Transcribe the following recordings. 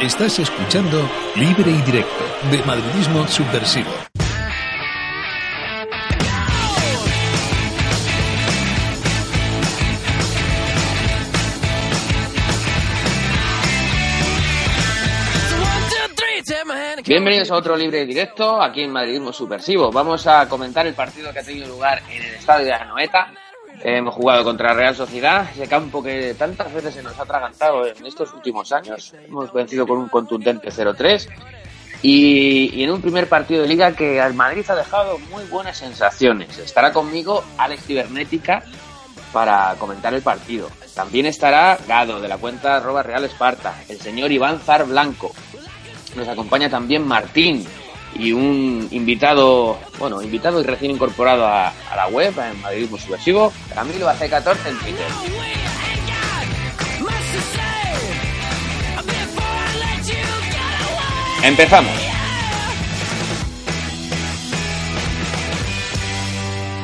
Estás escuchando Libre y Directo de Madridismo Subversivo. Bienvenidos a otro libre y directo aquí en Madridismo Subversivo. Vamos a comentar el partido que ha tenido lugar en el estadio de Anoeta. Hemos jugado contra Real Sociedad, ese campo que tantas veces se nos ha atragantado en estos últimos años. Hemos vencido con un contundente 0-3 y, y en un primer partido de liga que al Madrid ha dejado muy buenas sensaciones. Estará conmigo Alex Cibernética para comentar el partido. También estará Gado de la cuenta Real Esparta, el señor Iván Zar Blanco. Nos acompaña también Martín y un invitado, bueno, invitado y recién incorporado a, la web, en Madridismo Subversivo, Camilo AC14 en Twitter. Empezamos.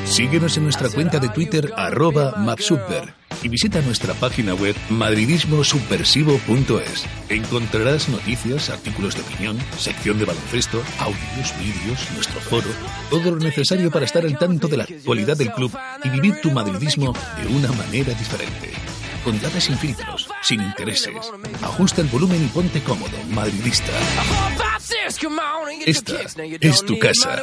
Síguenos en nuestra cuenta de Twitter arroba mapsuper y visita nuestra página web madridismosubversivo.es. Encontrarás noticias, artículos de opinión, sección de baloncesto, audios, vídeos, nuestro foro, todo lo necesario para estar al tanto de la actualidad del club y vivir tu madridismo de una manera diferente. Contate sin filtros, sin intereses. Ajusta el volumen y ponte cómodo, madridista. Esta es tu casa.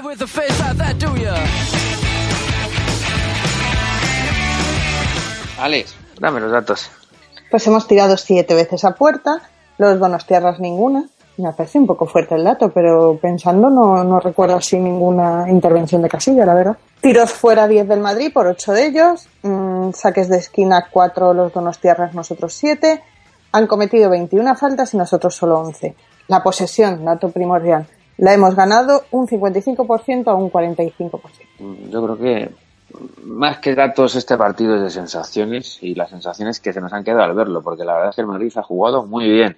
Alex, dame los datos. Pues hemos tirado siete veces a puerta, los donostiarras ninguna. Me parece un poco fuerte el dato, pero pensando no, no recuerdo así ninguna intervención de casilla, la verdad. Tiros fuera 10 del Madrid por 8 de ellos, mm, saques de esquina 4 los donostiarras, nosotros 7. Han cometido 21 faltas y nosotros solo 11. La posesión, dato primordial, la hemos ganado un 55% a un 45%. Yo creo que más que datos este partido es de sensaciones y las sensaciones que se nos han quedado al verlo, porque la verdad es que el Madrid ha jugado muy bien.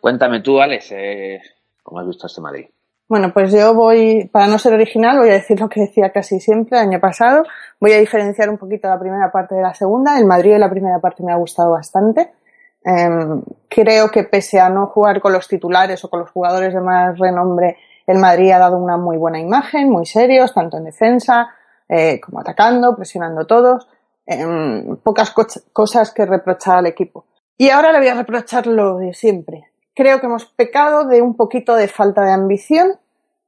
Cuéntame tú, Alex, eh, ¿cómo has visto este Madrid? Bueno, pues yo voy, para no ser original, voy a decir lo que decía casi siempre el año pasado. Voy a diferenciar un poquito la primera parte de la segunda. El Madrid de la primera parte me ha gustado bastante. Eh, creo que pese a no jugar con los titulares o con los jugadores de más renombre, el Madrid ha dado una muy buena imagen, muy serios, tanto en defensa eh, como atacando, presionando todos. Eh, pocas co cosas que reprochar al equipo. Y ahora le voy a reprochar lo de siempre. Creo que hemos pecado de un poquito de falta de ambición.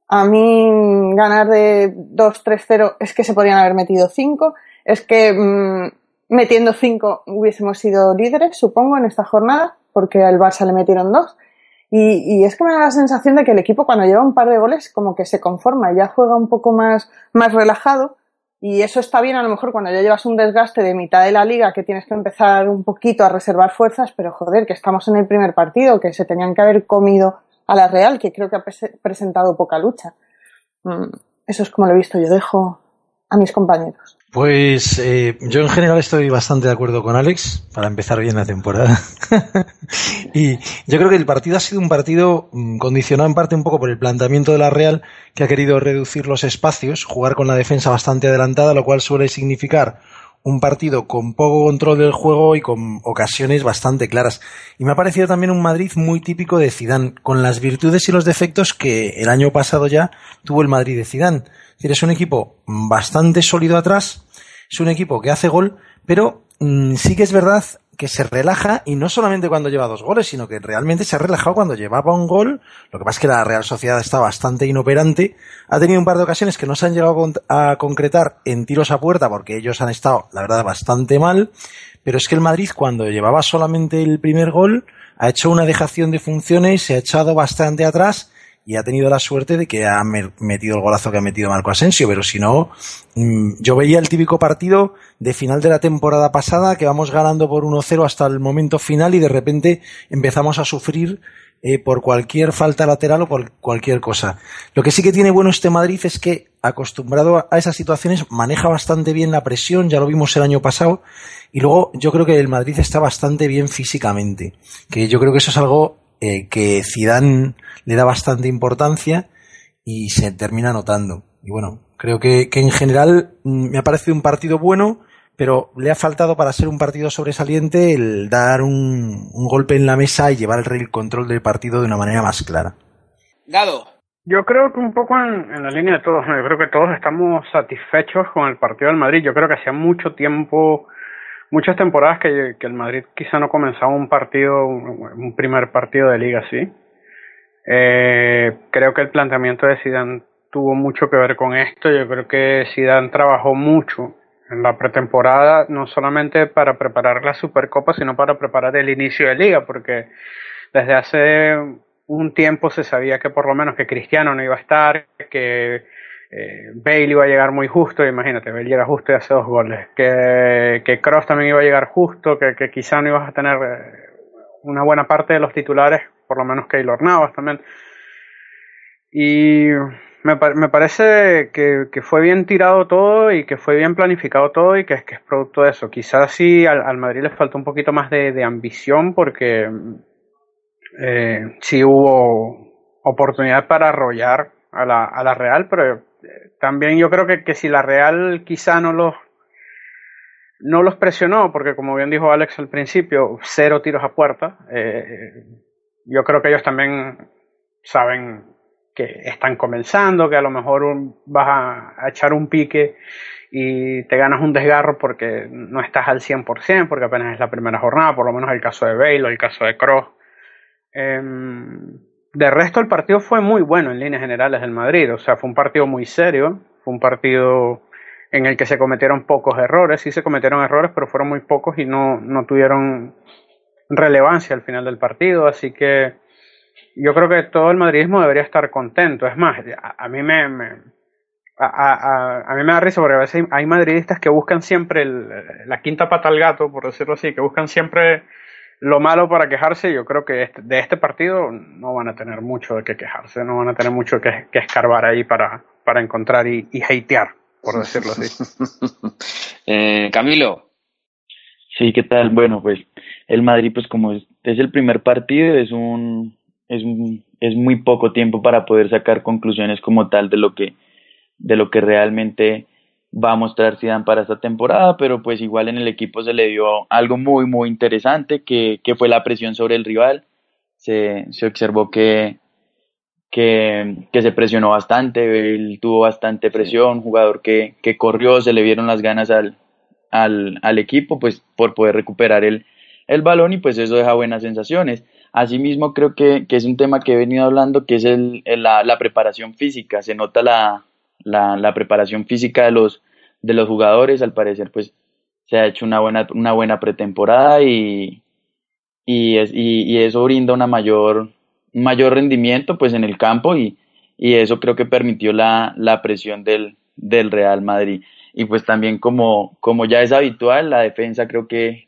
A mí ganar de 2-3-0 es que se podrían haber metido 5. Es que mmm, metiendo 5 hubiésemos sido líderes, supongo, en esta jornada, porque al Barça le metieron 2. Y, y, es que me da la sensación de que el equipo cuando lleva un par de goles como que se conforma, ya juega un poco más, más relajado y eso está bien a lo mejor cuando ya llevas un desgaste de mitad de la liga que tienes que empezar un poquito a reservar fuerzas, pero joder, que estamos en el primer partido, que se tenían que haber comido a la Real, que creo que ha presentado poca lucha. Eso es como lo he visto, yo dejo a mis compañeros. Pues eh, yo en general estoy bastante de acuerdo con Alex para empezar bien la temporada. y yo creo que el partido ha sido un partido condicionado en parte un poco por el planteamiento de la Real que ha querido reducir los espacios, jugar con la defensa bastante adelantada, lo cual suele significar un partido con poco control del juego y con ocasiones bastante claras. Y me ha parecido también un Madrid muy típico de Zidane, con las virtudes y los defectos que el año pasado ya tuvo el Madrid de Zidane. Es decir, es un equipo bastante sólido atrás, es un equipo que hace gol, pero mmm, sí que es verdad que se relaja y no solamente cuando lleva dos goles, sino que realmente se ha relajado cuando llevaba un gol. Lo que pasa es que la Real Sociedad está bastante inoperante. Ha tenido un par de ocasiones que no se han llegado a concretar en tiros a puerta porque ellos han estado, la verdad, bastante mal. Pero es que el Madrid, cuando llevaba solamente el primer gol, ha hecho una dejación de funciones, se ha echado bastante atrás y ha tenido la suerte de que ha metido el golazo que ha metido Marco Asensio, pero si no, mm, yo veía el típico partido de final de la temporada pasada que vamos ganando por 1-0 hasta el momento final y de repente empezamos a sufrir eh, por cualquier falta lateral o por cualquier cosa. Lo que sí que tiene bueno este Madrid es que, acostumbrado a esas situaciones, maneja bastante bien la presión, ya lo vimos el año pasado, y luego yo creo que el Madrid está bastante bien físicamente, que yo creo que eso es algo eh, que Zidane le da bastante importancia y se termina notando. Y bueno, creo que, que en general mm, me ha parecido un partido bueno, pero le ha faltado para ser un partido sobresaliente el dar un, un golpe en la mesa y llevar el control del partido de una manera más clara. Gado. Yo creo que un poco en, en, la línea de todos, yo creo que todos estamos satisfechos con el partido del Madrid. Yo creo que hacía mucho tiempo, muchas temporadas que, que el Madrid quizá no comenzaba un partido, un, primer partido de liga así. Eh, creo que el planteamiento de Zidane tuvo mucho que ver con esto. Yo creo que Zidane trabajó mucho en la pretemporada, no solamente para preparar la Supercopa, sino para preparar el inicio de liga, porque desde hace un tiempo se sabía que por lo menos que Cristiano no iba a estar, que eh, Bale iba a llegar muy justo, imagínate, Bale llega justo y hace dos goles, que, que Cross también iba a llegar justo, que, que quizá no ibas a tener eh, una buena parte de los titulares, por lo menos Keylor Navas también. Y me, me parece que, que, fue bien tirado todo y que fue bien planificado todo y que es que es producto de eso. Quizás sí al, al Madrid le faltó un poquito más de, de ambición porque eh, sí hubo oportunidad para arrollar a la, a la Real, pero también yo creo que, que si la Real quizá no los no los presionó, porque como bien dijo Alex al principio, cero tiros a puerta. Eh, yo creo que ellos también saben que están comenzando, que a lo mejor vas a, echar un pique y te ganas un desgarro porque no estás al 100%, porque apenas es la primera jornada, por lo menos el caso de Bale o el caso de Cross. Em, de resto, el partido fue muy bueno en líneas generales del Madrid, o sea, fue un partido muy serio, fue un partido en el que se cometieron pocos errores, sí se cometieron errores, pero fueron muy pocos y no, no tuvieron relevancia al final del partido, así que yo creo que todo el madridismo debería estar contento. Es más, a, mí me, me a, a, a, mí me da risa porque a veces hay, madridistas que buscan siempre el, la quinta pata al gato, por decirlo así, que buscan siempre lo malo para quejarse. Yo creo que este, de este partido no van a tener mucho de qué quejarse, no van a tener mucho que, que escarbar ahí para, para encontrar y, y hatear, por decirlo así. eh, Camilo. Sí, ¿qué tal? Bueno, pues el Madrid, pues como es, es el primer partido, es un es, es muy poco tiempo para poder sacar conclusiones como tal de lo que, de lo que realmente va a mostrar Zidane para esta temporada, pero pues igual en el equipo se le dio algo muy muy interesante que, que fue la presión sobre el rival. Se, se observó que, que, que se presionó bastante, él tuvo bastante presión, jugador que, que corrió, se le vieron las ganas al, al, al equipo pues por poder recuperar el, el balón y pues eso deja buenas sensaciones. Asimismo, creo que, que, es un tema que he venido hablando, que es el, la, la, preparación física. Se nota la, la, preparación física de los, de los jugadores. Al parecer, pues se ha hecho una buena, una buena pretemporada y, y, es, y, y eso brinda una mayor, un mayor rendimiento pues, en el campo y, y eso creo que permitió la, la presión del, del Real Madrid. Y pues también como, como ya es habitual, la defensa creo que,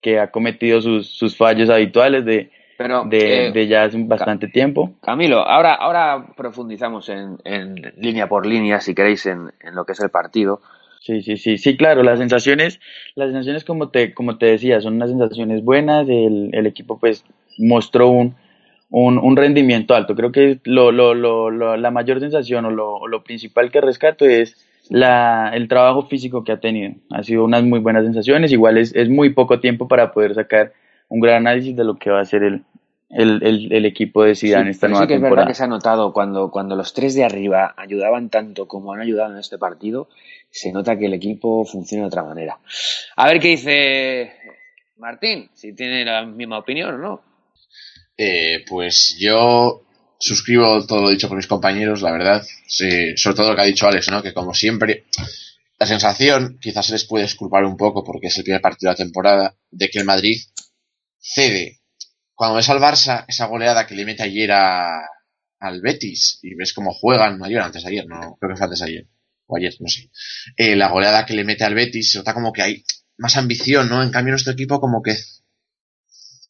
que ha cometido sus, sus fallos habituales de pero, de, eh, de, ya hace bastante tiempo. Camilo, ahora, ahora profundizamos en, en línea por línea, si queréis, en, en, lo que es el partido. Sí, sí, sí, sí, claro, las sensaciones, las sensaciones como te, como te decía, son unas sensaciones buenas, el, el equipo pues mostró un, un, un, rendimiento alto. Creo que lo, lo, lo, lo la mayor sensación o lo, lo principal que rescato es la, el trabajo físico que ha tenido. Ha sido unas muy buenas sensaciones, igual es, es muy poco tiempo para poder sacar un gran análisis de lo que va a ser el, el, el, el equipo de Zidane sí, esta nueva sí que temporada. es verdad que se ha notado cuando, cuando los tres de arriba ayudaban tanto como han ayudado en este partido, se nota que el equipo funciona de otra manera. A ver qué dice Martín, si tiene la misma opinión o no. Eh, pues yo suscribo todo lo dicho por mis compañeros, la verdad. Sí, sobre todo lo que ha dicho Alex, ¿no? Que como siempre, la sensación, quizás se les puede disculpar un poco porque es el primer partido de la temporada, de que el Madrid cede. Cuando ves al Barça, esa goleada que le mete ayer a, al Betis y ves cómo juegan ayer, antes de ayer, no, creo que fue antes ayer, o ayer, no sé. Eh, la goleada que le mete al Betis, se nota como que hay más ambición, ¿no? En cambio, nuestro equipo como que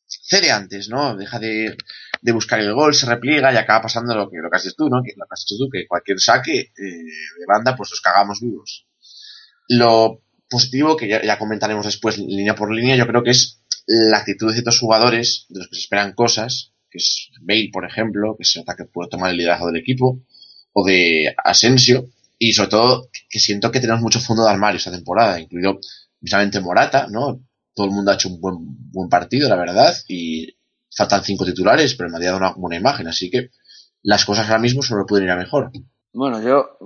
cede antes, ¿no? Deja de, de buscar el gol, se repliega y acaba pasando lo que, lo que dicho tú, ¿no? Que lo que has dicho tú, que cualquier saque eh, de banda, pues los cagamos vivos. Lo positivo, que ya comentaremos después línea por línea, yo creo que es la actitud de ciertos jugadores, de los que se esperan cosas, que es Bale, por ejemplo, que se nota que puede tomar el liderazgo del equipo, o de Asensio, y sobre todo que siento que tenemos mucho fondo de armario esta temporada, incluido precisamente Morata, ¿no? Todo el mundo ha hecho un buen, buen partido, la verdad, y faltan cinco titulares, pero me ha dado una buena imagen, así que las cosas ahora mismo solo pueden ir a mejor. Bueno, yo,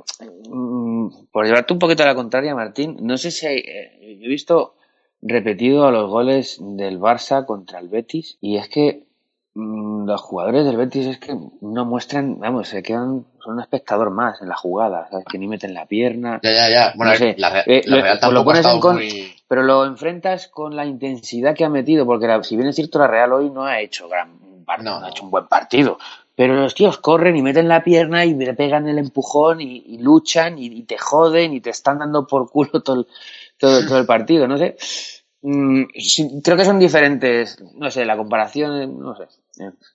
mm, por llevarte un poquito a la contraria, Martín, no sé si hay, eh, he visto repetido a los goles del Barça contra el Betis y es que mm, los jugadores del Betis es que no muestran, vamos, se quedan, son un espectador más en la jugada, ¿sabes? que ni meten la pierna. Ya, ya, ya. Bueno, No sé, la, eh, la lo- Real lo tampoco ha pones en estado con- muy... Pero lo enfrentas con la intensidad que ha metido, porque la- si bien es cierto, la Real hoy no ha hecho gran par- No, no ha hecho un buen partido. Pero los tíos corren y meten la pierna y le pegan el empujón y, y luchan y, y te joden y te están dando por culo todo el, todo, todo el partido, no sé. Mm, sí, creo que son diferentes, no sé, la comparación, no sé.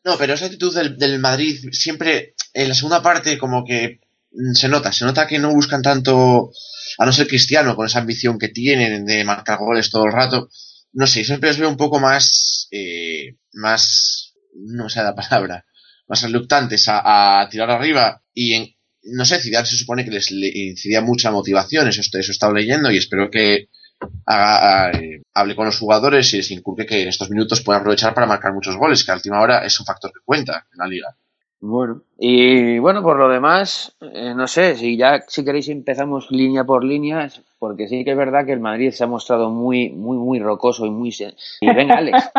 No, pero esa actitud del, del Madrid siempre en la segunda parte como que mm, se nota, se nota que no buscan tanto a no ser Cristiano con esa ambición que tienen de marcar goles todo el rato. No sé, siempre los veo un poco más, eh, más, no sé la palabra, más reluctantes a, a tirar arriba y en, no sé, Zidane se supone que les le incidía mucha motivación, eso, eso he estado leyendo y espero que haga, eh, hable con los jugadores y les inculque que en estos minutos pueden aprovechar para marcar muchos goles, que a última hora es un factor que cuenta en la liga. Bueno, y bueno, por lo demás, eh, no sé, si ya, si queréis empezamos línea por línea, porque sí que es verdad que el Madrid se ha mostrado muy, muy, muy rocoso y muy... Y venga, Alex.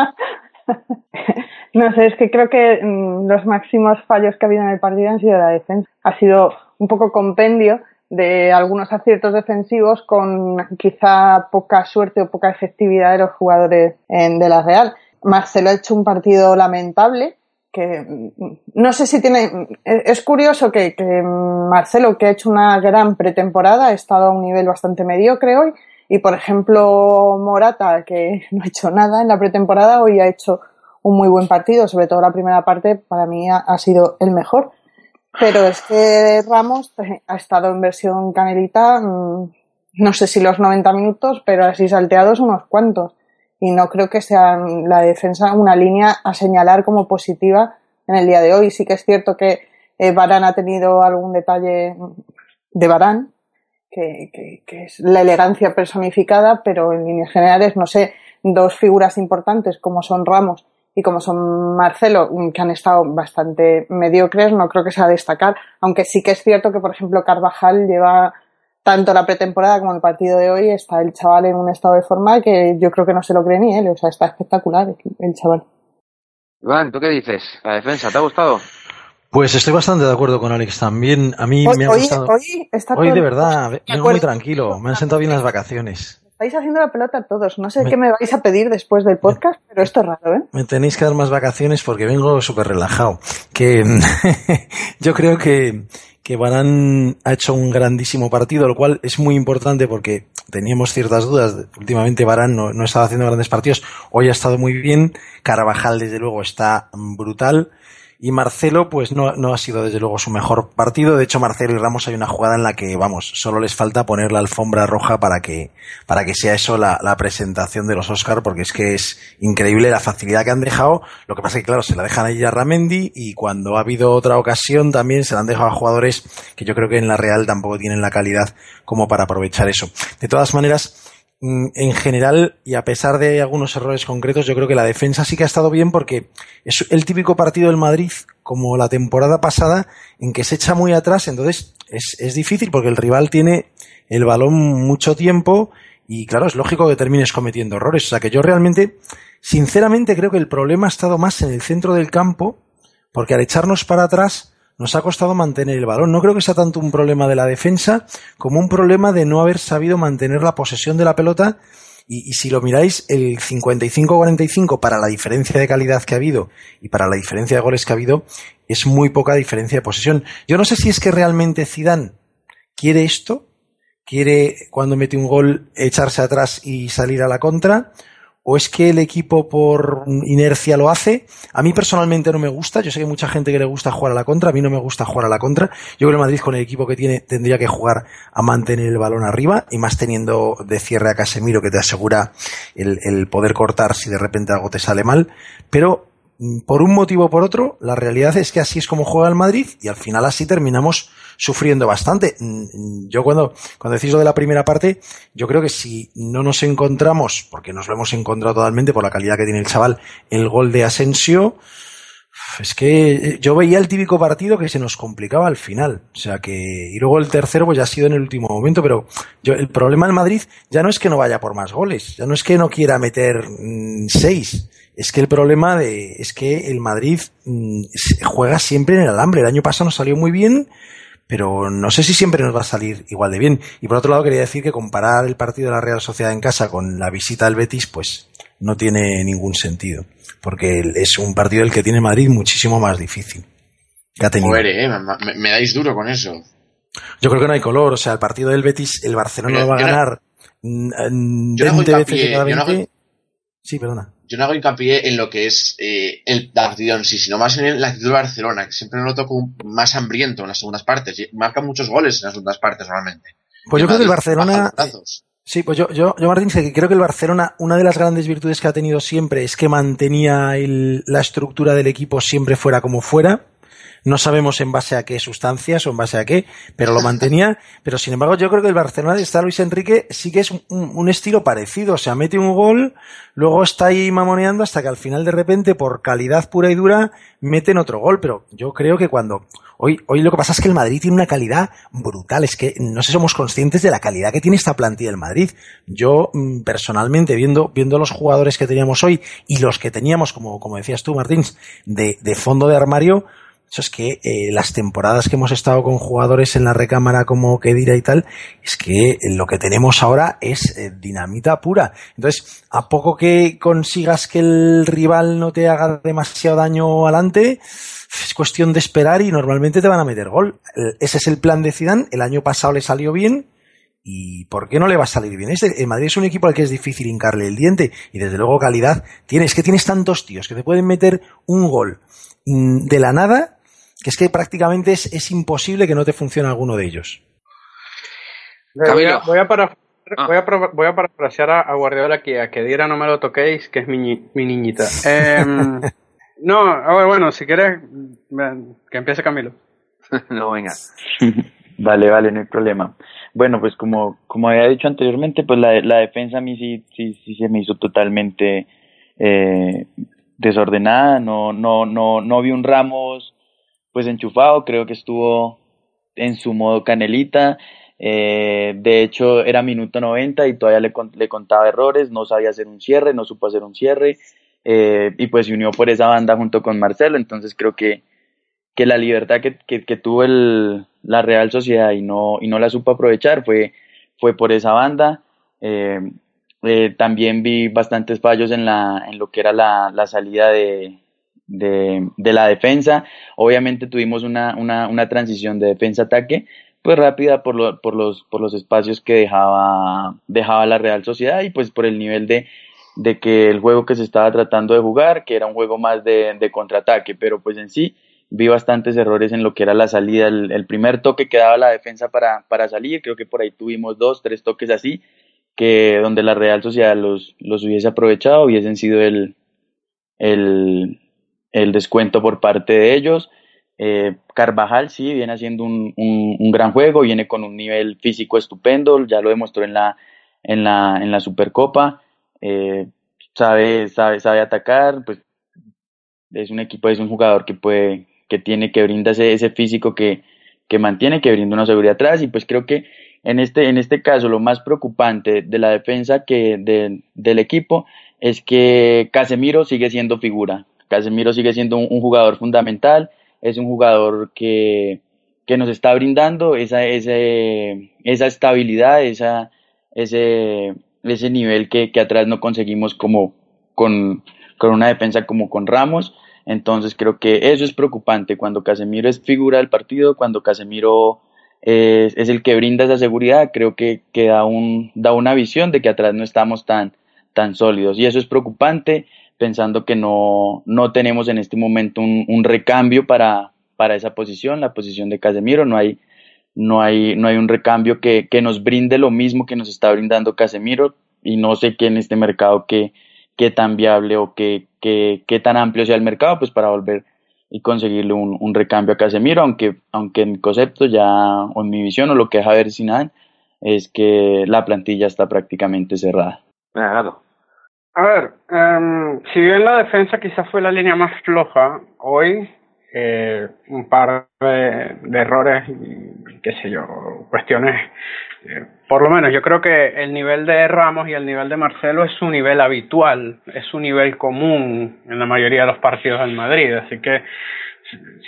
No sé, es que creo que mm, los máximos fallos que ha habido en el partido han sido la defensa. Ha sido un poco compendio de algunos aciertos defensivos con quizá poca suerte o poca efectividad de los jugadores en- de la Real. Marcelo ha hecho un partido lamentable que mm, no sé si tiene mm, es curioso que, que Marcelo que ha hecho una gran pretemporada ha estado a un nivel bastante mediocre hoy y por ejemplo Morata que no ha hecho nada en la pretemporada hoy ha hecho un muy buen partido sobre todo la primera parte para mí ha, ha sido el mejor pero es que Ramos eh, ha estado en versión canelita mm, no sé si los 90 minutos pero así salteados unos cuantos y no creo que sea la defensa una línea a señalar como positiva en el día de hoy. Sí que es cierto que eh, Varane ha tenido algún detalle de Varane, que, que, que es la elegancia personificada, pero en líneas generales, no sé, dos figuras importantes como son Ramos y como son Marcelo, mm, que han estado bastante mediocres, no creo que sea destacar, aunque sí que es cierto que, por ejemplo, Carvajal lleva tanto la pretemporada como el partido de hoy, está el chaval en un estado de forma que yo creo que no se lo cree ni él, o sea, está espectacular el, chaval. Iván, ¿tú qué dices? ¿La defensa te ha gustado? Pues estoy bastante de acuerdo con Alex también. A mí Hoy, me ha hoy, gustado. hoy está Hoy de verdad, vengo muy tranquilo. Me han sentado bien las vacaciones. Estáis haciendo la pelota todos. No sé Me- qué me vais a pedir después del podcast, pero esto es raro, ¿eh? Me tenéis que dar más vacaciones porque vengo súper relajado. Que yo creo que, que Barán ha hecho un grandísimo partido, lo cual es muy importante porque teníamos ciertas dudas. Últimamente Barán no, no estaba haciendo grandes partidos. Hoy ha estado muy bien. Carvajal, desde luego, está brutal. Y Marcelo, pues no, no ha sido desde luego su mejor partido. De hecho, Marcelo y Ramos hay una jugada en la que, vamos, solo les falta poner la alfombra roja para que, para que sea eso la, la presentación de los Oscar, porque es que es increíble la facilidad que han dejado. Lo que pasa es que, claro, se la dejan ahí a Ramendi y cuando ha habido otra ocasión también se la han dejado a jugadores que yo creo que en la Real tampoco tienen la calidad como para aprovechar eso. De todas maneras, en general, y a pesar de algunos errores concretos, yo creo que la defensa sí que ha estado bien porque es el típico partido del Madrid, como la temporada pasada, en que se echa muy atrás, entonces es, es difícil porque el rival tiene el balón mucho tiempo y claro, es lógico que termines cometiendo errores. O sea que yo realmente, sinceramente creo que el problema ha estado más en el centro del campo, porque al echarnos para atrás nos ha costado mantener el balón. No creo que sea tanto un problema de la defensa como un problema de no haber sabido mantener la posesión de la pelota Y, si lo miráis, el 55-45 para la diferencia de calidad que ha habido y para la diferencia de goles que ha habido, es muy poca diferencia de posesión. Yo no sé si es que realmente Zidane quiere esto, quiere cuando mete un gol echarse atrás y salir a la contra, o es que el equipo por inercia lo hace. A mí personalmente no me gusta, yo sé que hay mucha gente que le gusta jugar a la contra, a mí no me gusta jugar a la contra. Yo creo que Madrid con el equipo que tiene tendría que jugar a mantener el balón arriba y más teniendo de cierre a Casemiro que te asegura el, el poder cortar si de repente algo te sale mal. Pero mm, por un motivo o por otro, la realidad es que así es como juega el Madrid y al final así terminamos sufriendo bastante. Mm, mm, yo cuando, cuando decís lo de la primera parte, yo creo que si no nos encontramos, porque nos lo hemos encontrado totalmente por la calidad que tiene el chaval, el gol de Asensio, es que eh, yo veía el típico partido que se nos complicaba al final. O sea que, y luego el tercero pues ya ha sido en el último momento, pero yo, el problema del Madrid ya no es que no vaya por más goles, ya no es que no quiera meter mm, seis, es que el problema de, es que el Madrid juega siempre en el alambre. El año pasado nos salió muy bien, pero no sé si siempre nos va a salir igual de bien. Y por otro lado quería decir que comparar el partido de la Real Sociedad en casa con la visita al Betis, pues no tiene ningún sentido, porque es un partido el que tiene Madrid muchísimo más difícil. Que ha tenido. Eh, me, dais duro con eso. Yo creo que no hay color, o sea, el partido del Betis, el Barcelona lo va a ganar 20 veces cada 20. Sí, perdona yo no hago hincapié en lo que es eh, el partido en sí, sino más en la actitud de Barcelona, que siempre lo noto como más hambriento en las segundas partes. Y marca muchos goles en las segundas partes normalmente. Pues yo creo que el Barcelona. Sí, pues yo, yo, yo Martín, que creo que el Barcelona, una de las grandes virtudes que ha tenido siempre es que mantenía la estructura del equipo siempre fuera como fuera. No sabemos en base a qué sustancias o en base a qué, pero lo mantenía. pero sin embargo, yo creo que el Barcelona de está Luis Enrique sí que es un, estilo parecido. O sea, mete un gol, luego está ahí mamoneando hasta que al final de repente, por calidad pura y dura, meten otro gol. Pero yo creo que cuando, hoy, hoy lo que pasa es que el Madrid tiene una calidad brutal. Es que no sé si somos conscientes de la calidad que tiene esta plantilla del Madrid. Yo, mm, personalmente, viendo, viendo los jugadores que teníamos hoy y los que teníamos, como, como decías tú, Martín, de, de fondo de armario, eso es que eh, las temporadas que hemos estado con jugadores en la recámara como Kedira y tal, es que lo que tenemos ahora es eh, dinamita pura. Entonces, a poco que consigas que el rival no te haga demasiado daño adelante, es cuestión de esperar y normalmente te van a meter gol. Ese es el plan de Zidane. El año pasado le salió bien. ¿Y por qué no le va a salir bien? Este, el Madrid es un equipo al que es difícil hincarle el diente y desde luego calidad tienes. que tienes tantos tíos que te pueden meter un gol de la nada que es que prácticamente es, es imposible que no te funcione alguno de ellos. Voy a, voy a, para, ah. voy a, voy a parafrasear a, Guardiola que a que diera no me lo toquéis, que es mi, mi niñita. Eh, no, ver, bueno, si quieres, que empiece Camilo. no, venga. vale, vale, no hay problema. Bueno, pues como, como había dicho anteriormente, pues la, la defensa a mí sí, sí, sí se me hizo totalmente eh, desordenada, no, no, no, no vi un Ramos pues enchufado, creo que estuvo en su modo canelita. Eh, de hecho, era minuto 90 y todavía le, le, contaba errores, no sabía hacer un cierre, no supo hacer un cierre, eh, y pues se unió por esa banda junto con Marcelo. Entonces creo que, que la libertad que, que, tuvo el, la Real Sociedad y no, y no la supo aprovechar fue, fue por esa banda. Eh, también vi bastantes fallos en, la, en lo que era la, la salida de, de, de la defensa. Obviamente tuvimos una, una, una transición de defensa-ataque, pues rápida por, lo, por, los, por los espacios que dejaba, dejaba la Real Sociedad y pues por el nivel de, de que el juego que se estaba tratando de jugar, que era un juego más de, de contraataque, pero pues en sí vi bastantes errores en lo que era la salida, el, primer toque que daba la defensa para, para salir, creo que por ahí tuvimos dos, tres toques así, que donde la Real Sociedad los, los hubiese aprovechado, hubiesen sido el, el, el descuento por parte de ellos. Eh, Carvajal sí viene haciendo un, un, gran juego, viene con un nivel físico estupendo, ya lo demostró en la, en la, en la Supercopa, eh, sabe, sabe, sabe atacar, pues es un equipo, es un jugador que puede, que tiene, que brinda ese, físico que, que mantiene, que brinda una seguridad atrás, y pues creo que en este, en este caso lo más preocupante de la defensa que del equipo es que Casemiro sigue siendo figura. Casemiro sigue siendo un, jugador fundamental, es un jugador que, que nos está brindando esa, esa estabilidad, esa, ese, ese nivel que, que atrás no conseguimos como con, con una defensa como con Ramos. Entonces creo que eso es preocupante cuando Casemiro es figura del partido, cuando Casemiro es, el que brinda esa seguridad, creo que, que da, un, da una visión de que atrás no estamos tan, tan sólidos y eso es preocupante pensando que no, no tenemos en este momento un, recambio para, para esa posición, la posición de Casemiro, no hay, no hay, no hay un recambio que, que nos brinde lo mismo que nos está brindando Casemiro. Y no sé qué en este mercado que, qué tan viable o qué, qué, qué tan amplio sea el mercado pues para volver y conseguirle un, recambio a Casemiro, aunque, aunque en mi concepto ya, o en mi visión, o lo que deja ver Sinan, es que la plantilla está prácticamente cerrada. A ver, em, si bien la defensa quizás fue la línea más floja hoy, eh, un par de, de errores, qué sé yo, cuestiones, eh, por lo menos yo creo que el nivel de Ramos y el nivel de Marcelo es un nivel habitual, es un nivel común en la mayoría de los partidos del Madrid, así que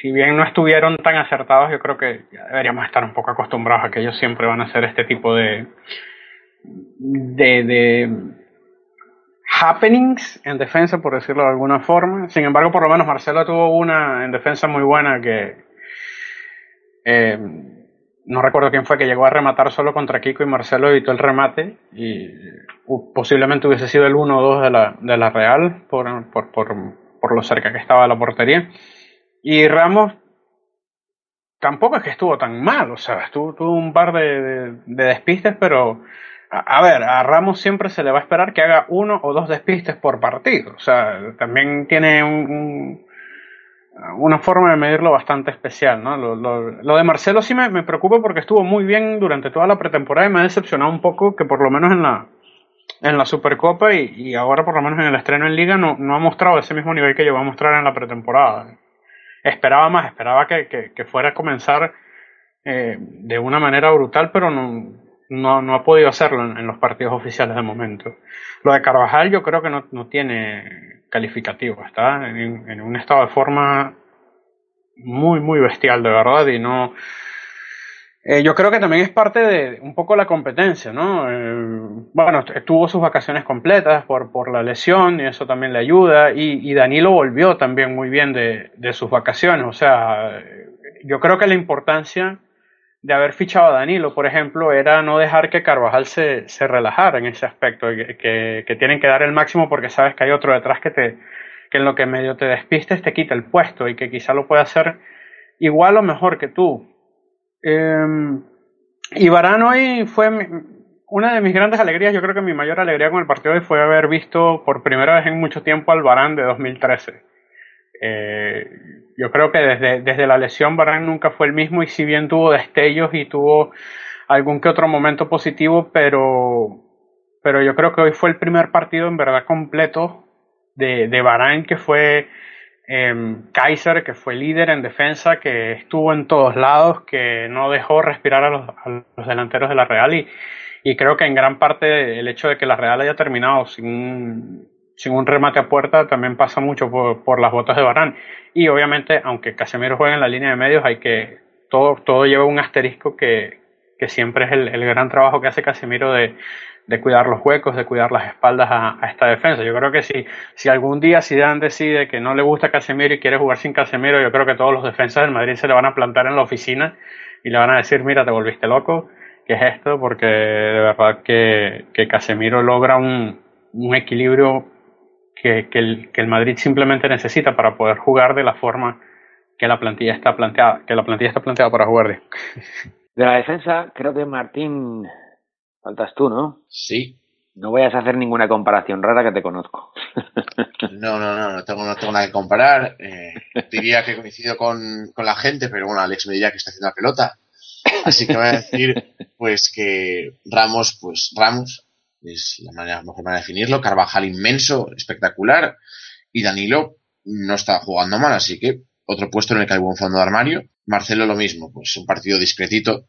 si bien no estuvieron tan acertados, yo creo que deberíamos estar un poco acostumbrados a que ellos siempre van a hacer este tipo de de, de happenings en defensa, por decirlo de alguna forma. Sin embargo, por lo menos Marcelo tuvo una en defensa muy buena que eh, no recuerdo quién fue que llegó a rematar solo contra Kiko y Marcelo evitó el remate y uh, posiblemente hubiese sido el 1 o 2 de la, de la Real por, por, por, por lo cerca que estaba la portería. Y Ramos tampoco es que estuvo tan mal, o sea, estuvo, tuvo un par de, de, de despistes, pero a, ver, a Ramos siempre se le va a esperar que haga uno o dos despistes por partido, o sea, también tiene un, un, una forma de medirlo bastante especial, ¿no? Lo, lo, lo de Marcelo sí me, me, preocupa porque estuvo muy bien durante toda la pretemporada y me ha decepcionado un poco que por lo menos en la en la Supercopa y, y ahora por lo menos en el estreno en Liga no, no ha mostrado ese mismo nivel que llegó a mostrar en la pretemporada esperaba más, esperaba que, que, que fuera a comenzar eh, de una manera brutal, pero no, no, no ha podido hacerlo en, los partidos oficiales de momento. Lo de Carvajal yo creo que no, no tiene calificativo, está en, en, un estado de forma muy, muy bestial, de verdad, y no... Eh, yo creo que también es parte de un poco la competencia, ¿no? Eh, bueno, tuvo sus vacaciones completas por, por la lesión y eso también le ayuda. Y, y Danilo volvió también muy bien de, de, sus vacaciones. O sea, yo creo que la importancia de haber fichado a Danilo, por ejemplo, era no dejar que Carvajal se, se relajara en ese aspecto, que, que, que tienen que dar el máximo porque sabes que hay otro detrás que te que en lo que medio te despistes te quita el puesto y que quizá lo puede hacer igual o mejor que tú eh, y Varane hoy fue mi, una de mis grandes alegrías, yo creo que mi mayor alegría con el partido hoy fue haber visto por primera vez en mucho tiempo al Varane de 2013. Eh, yo creo que desde, desde la lesión Varane nunca fue el mismo y si bien tuvo destellos y tuvo algún que otro momento positivo, pero, pero yo creo que hoy fue el primer partido en verdad completo de, de Varane que fue eh, Kaiser, que fue líder en defensa, que estuvo en todos lados, que no dejó respirar a los, a los delanteros de la Real y, y, creo que en gran parte el hecho de que la Real haya terminado sin, sin un remate a puerta también pasa mucho por, por las botas de Barán. Y obviamente, aunque Casemiro juega en la línea de medios, hay que todo, todo lleva un asterisco que, que siempre es el, el gran trabajo que hace Casemiro de, de cuidar los huecos, de cuidar las espaldas a, a, esta defensa. Yo creo que si, si algún día Zidane decide que no le gusta Casemiro y quiere jugar sin Casemiro, yo creo que todos los defensas del Madrid se le van a plantar en la oficina y le van a decir, mira, te volviste loco, ¿qué es esto? Porque de verdad que, que Casemiro logra un, un equilibrio que, que, el, que el Madrid simplemente necesita para poder jugar de la forma que la plantilla está planteada, que la plantilla está planteada para jugar de. De la defensa, creo que Martín Faltas tú, ¿no? Sí. No vayas a hacer ninguna comparación rara que te conozco. No, no, no, no tengo, no tengo nada que comparar. Eh, diría que coincido con, con, la gente, pero bueno, Alex me diría que está haciendo la pelota. Así que voy a decir, pues que Ramos, pues Ramos, es la manera, mejor manera de definirlo. Carvajal inmenso, espectacular. Y Danilo no está jugando mal, así que otro puesto en el que hay buen fondo de armario. Marcelo lo mismo, pues un partido discretito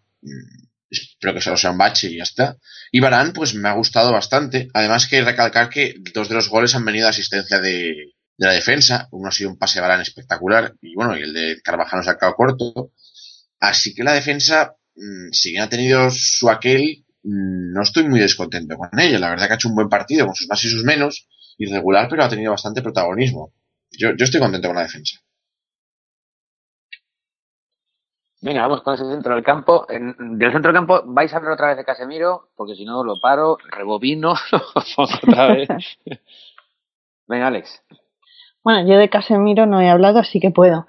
espero que solo sea un bache y ya está. Y Barán, pues me ha gustado bastante. Además que recalcar que dos de los goles han venido de asistencia de, la defensa. Uno ha sido un pase de Barán espectacular y bueno, y el de Carvajal nos ha quedado corto. Así que la defensa, mmm, si bien ha tenido su aquel, mm, no estoy muy descontento con ella. La verdad que ha hecho un buen partido con sus más y sus menos, irregular, pero ha tenido bastante protagonismo. Yo, yo estoy contento con la defensa. Venga, vamos con ese centro del campo. En- del centro del campo vais a hablar otra vez de Casemiro, porque si no lo paro, rebobino, lo pongo otra vez. Venga, Alex. Bueno, yo de Casemiro no he hablado, así que puedo.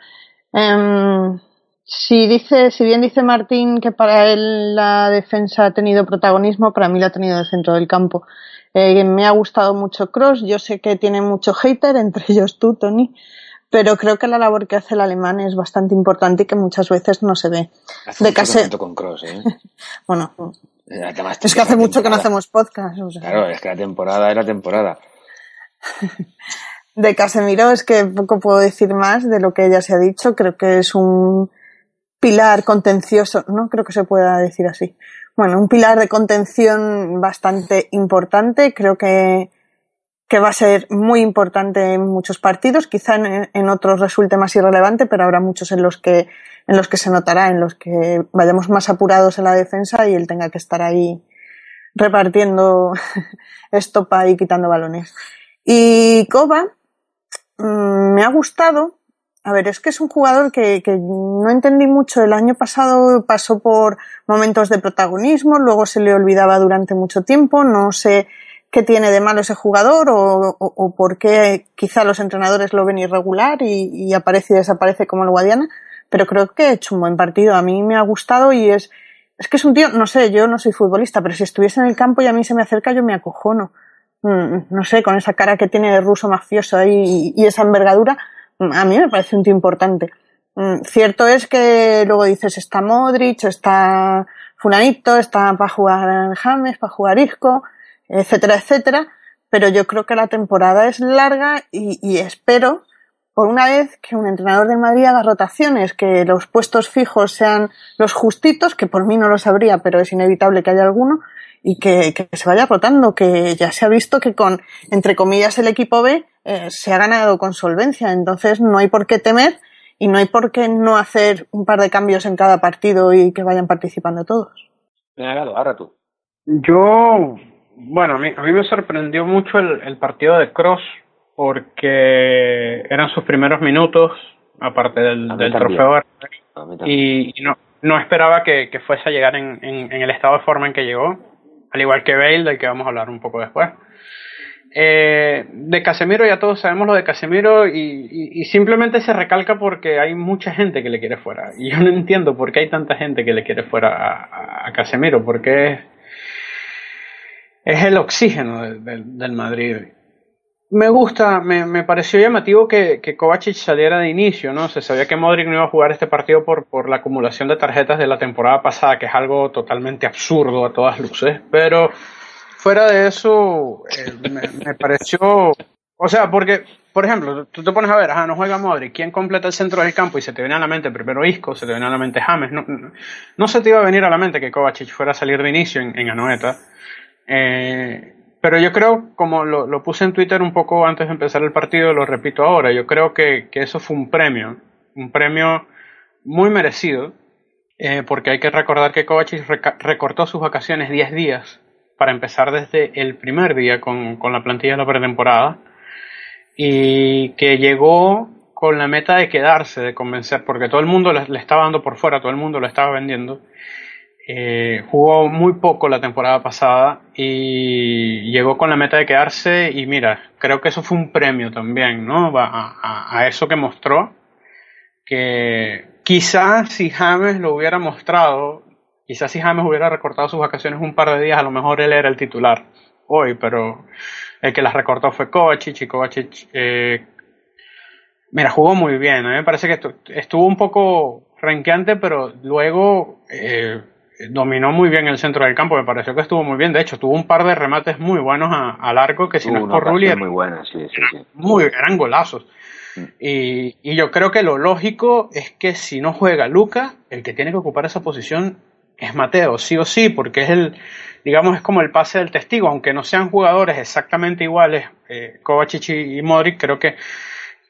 Em, si dice, si bien dice Martín que para él la defensa ha tenido protagonismo, para mí la ha tenido el centro del campo. Eh, me ha gustado mucho Cross, yo sé que tiene mucho hater, entre ellos tú, Tony, pero creo que la labor que hace el alemán es bastante importante y que muchas veces no se ve. Hace De cuento con Cross, ¿eh? Bueno, Eh, además, es que hace mucho que no temporada. hacemos podcast. o sea. Claro, es que la temporada es la temporada. De Casemiro es que poco puedo decir más de lo que ya se ha dicho. Creo que es un pilar contencioso, no creo que se pueda decir así. Bueno, un pilar de contención bastante importante. Creo que, que va a ser muy importante en muchos partidos. Quizá en, otros resulte más irrelevante, pero habrá muchos en los que en los que se notará, en los que vayamos más apurados en la defensa y él tenga que estar ahí repartiendo estopa y quitando balones. Y Koba mm, me ha gustado. A ver, es que es un jugador que, que no entendí mucho. El año pasado pasó por momentos de protagonismo, luego se le olvidaba durante mucho tiempo. No sé qué tiene de malo ese jugador o, o- o por qué quizá los entrenadores lo ven irregular y, y aparece y desaparece como el Guadiana. Pero creo que ha hecho un buen partido. A mí me ha gustado y es, es que es un tío, no sé, yo no soy futbolista, pero si estuviese en el campo y a mí se me acerca, yo me acojono. Mm, No sé, con esa cara que tiene de ruso mafioso ahí y, esa envergadura, a mí me parece un tío importante. Mm, Cierto es que luego dices, está Modric, está Fulanito, está para jugar James, para jugar Isco, etcétera, etcétera, pero yo creo que la temporada es larga y, espero por una vez que un entrenador de Madrid haga rotaciones, que los puestos fijos sean los justitos, que por mí no lo sabría, pero es inevitable que haya alguno, y que, que se vaya rotando, que ya se ha visto que con, entre comillas, el equipo B eh, se ha ganado con solvencia, entonces no hay por qué temer y no hay por qué no hacer un par de cambios en cada partido y que vayan participando todos. Ahora tú. Yo, bueno, a mí, a mí me sorprendió mucho el, el partido de Cross porque eran sus primeros minutos, aparte del, A mí del trofeo, A mí también. y, y no, no esperaba que, que fuese a llegar en, en, en el estado de forma en que llegó, al igual que Bale, del que vamos a hablar un poco después. Eh, de Casemiro ya todos sabemos lo de Casemiro y, y- simplemente se recalca porque hay mucha gente que le quiere fuera. Y yo no entiendo por qué hay tanta gente que le quiere fuera a, a- Casemiro, porque es, es el oxígeno del Madrid. Me gusta, me, me pareció llamativo que, que Kovacic saliera de inicio, ¿no? Se sabía que Modric no iba a jugar este partido por, por la acumulación de tarjetas de la temporada pasada, que es algo totalmente absurdo a todas luces, pero fuera de eso, eh, me, pareció, o sea, porque, por ejemplo, tú te pones a ver, ajá, no juega Modric, ¿quién completa el centro del campo? Y se te viene a la mente primero Isco, se te viene a la mente James, no, no, no se te iba a venir a la mente que Kovacic fuera a salir de inicio en, en Anoeta. Eh, pero yo creo, como lo, puse en Twitter un poco antes de empezar el partido, lo repito ahora, yo creo que, que eso fue un premio, un premio muy merecido, eh, porque hay que recordar que Kovacic recortó sus vacaciones 10 días para empezar desde el primer día con, con la plantilla de la pretemporada y que llegó con la meta de quedarse, de convencer, porque todo el mundo le, le estaba dando por fuera, todo el mundo lo estaba vendiendo. Eh, jugó muy poco la temporada pasada y llegó con la meta de quedarse y mira, creo que eso fue un premio también, ¿no? A, a- eso que mostró, que quizás si James lo hubiera mostrado, quizás si James hubiera recortado sus vacaciones un par de días, a lo mejor él era el titular hoy, pero el que las recortó fue Kovacic y Kovacic, eh, mira, jugó muy bien, a mí me parece que estu- estuvo un poco renqueante, pero luego eh, dominó muy bien el centro del campo, me pareció que estuvo muy bien, de hecho tuvo un par de remates muy buenos a, al arco que si no Hubo es por Rulli muy buena, sí, sí, sí. muy, eran golazos. Y, y yo creo que lo lógico es que si no juega Luca, el que tiene que ocupar esa posición es Mateo, sí o sí, porque es el, digamos, es como el pase del testigo, aunque no sean jugadores exactamente iguales, eh, Kovacic y y Modric, creo que,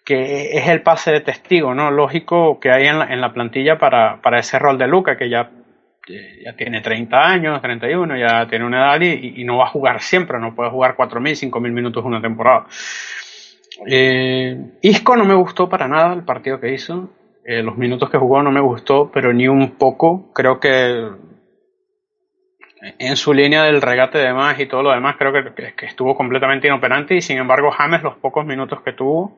que es el pase de testigo, ¿no? Lógico que hay en la, en la plantilla para, para ese rol de Luca, que ya ya tiene 30 años, 31, ya tiene una edad y, no va a jugar siempre, no puede jugar 4.000, 5.000 minutos una temporada. Eh, Isco no me gustó para nada el partido que hizo. Eh, los minutos que jugó no me gustó, pero ni un poco. Creo que en su línea del regate de más y todo lo demás, creo que, que, estuvo completamente inoperante. Y sin embargo, James, los pocos minutos que tuvo,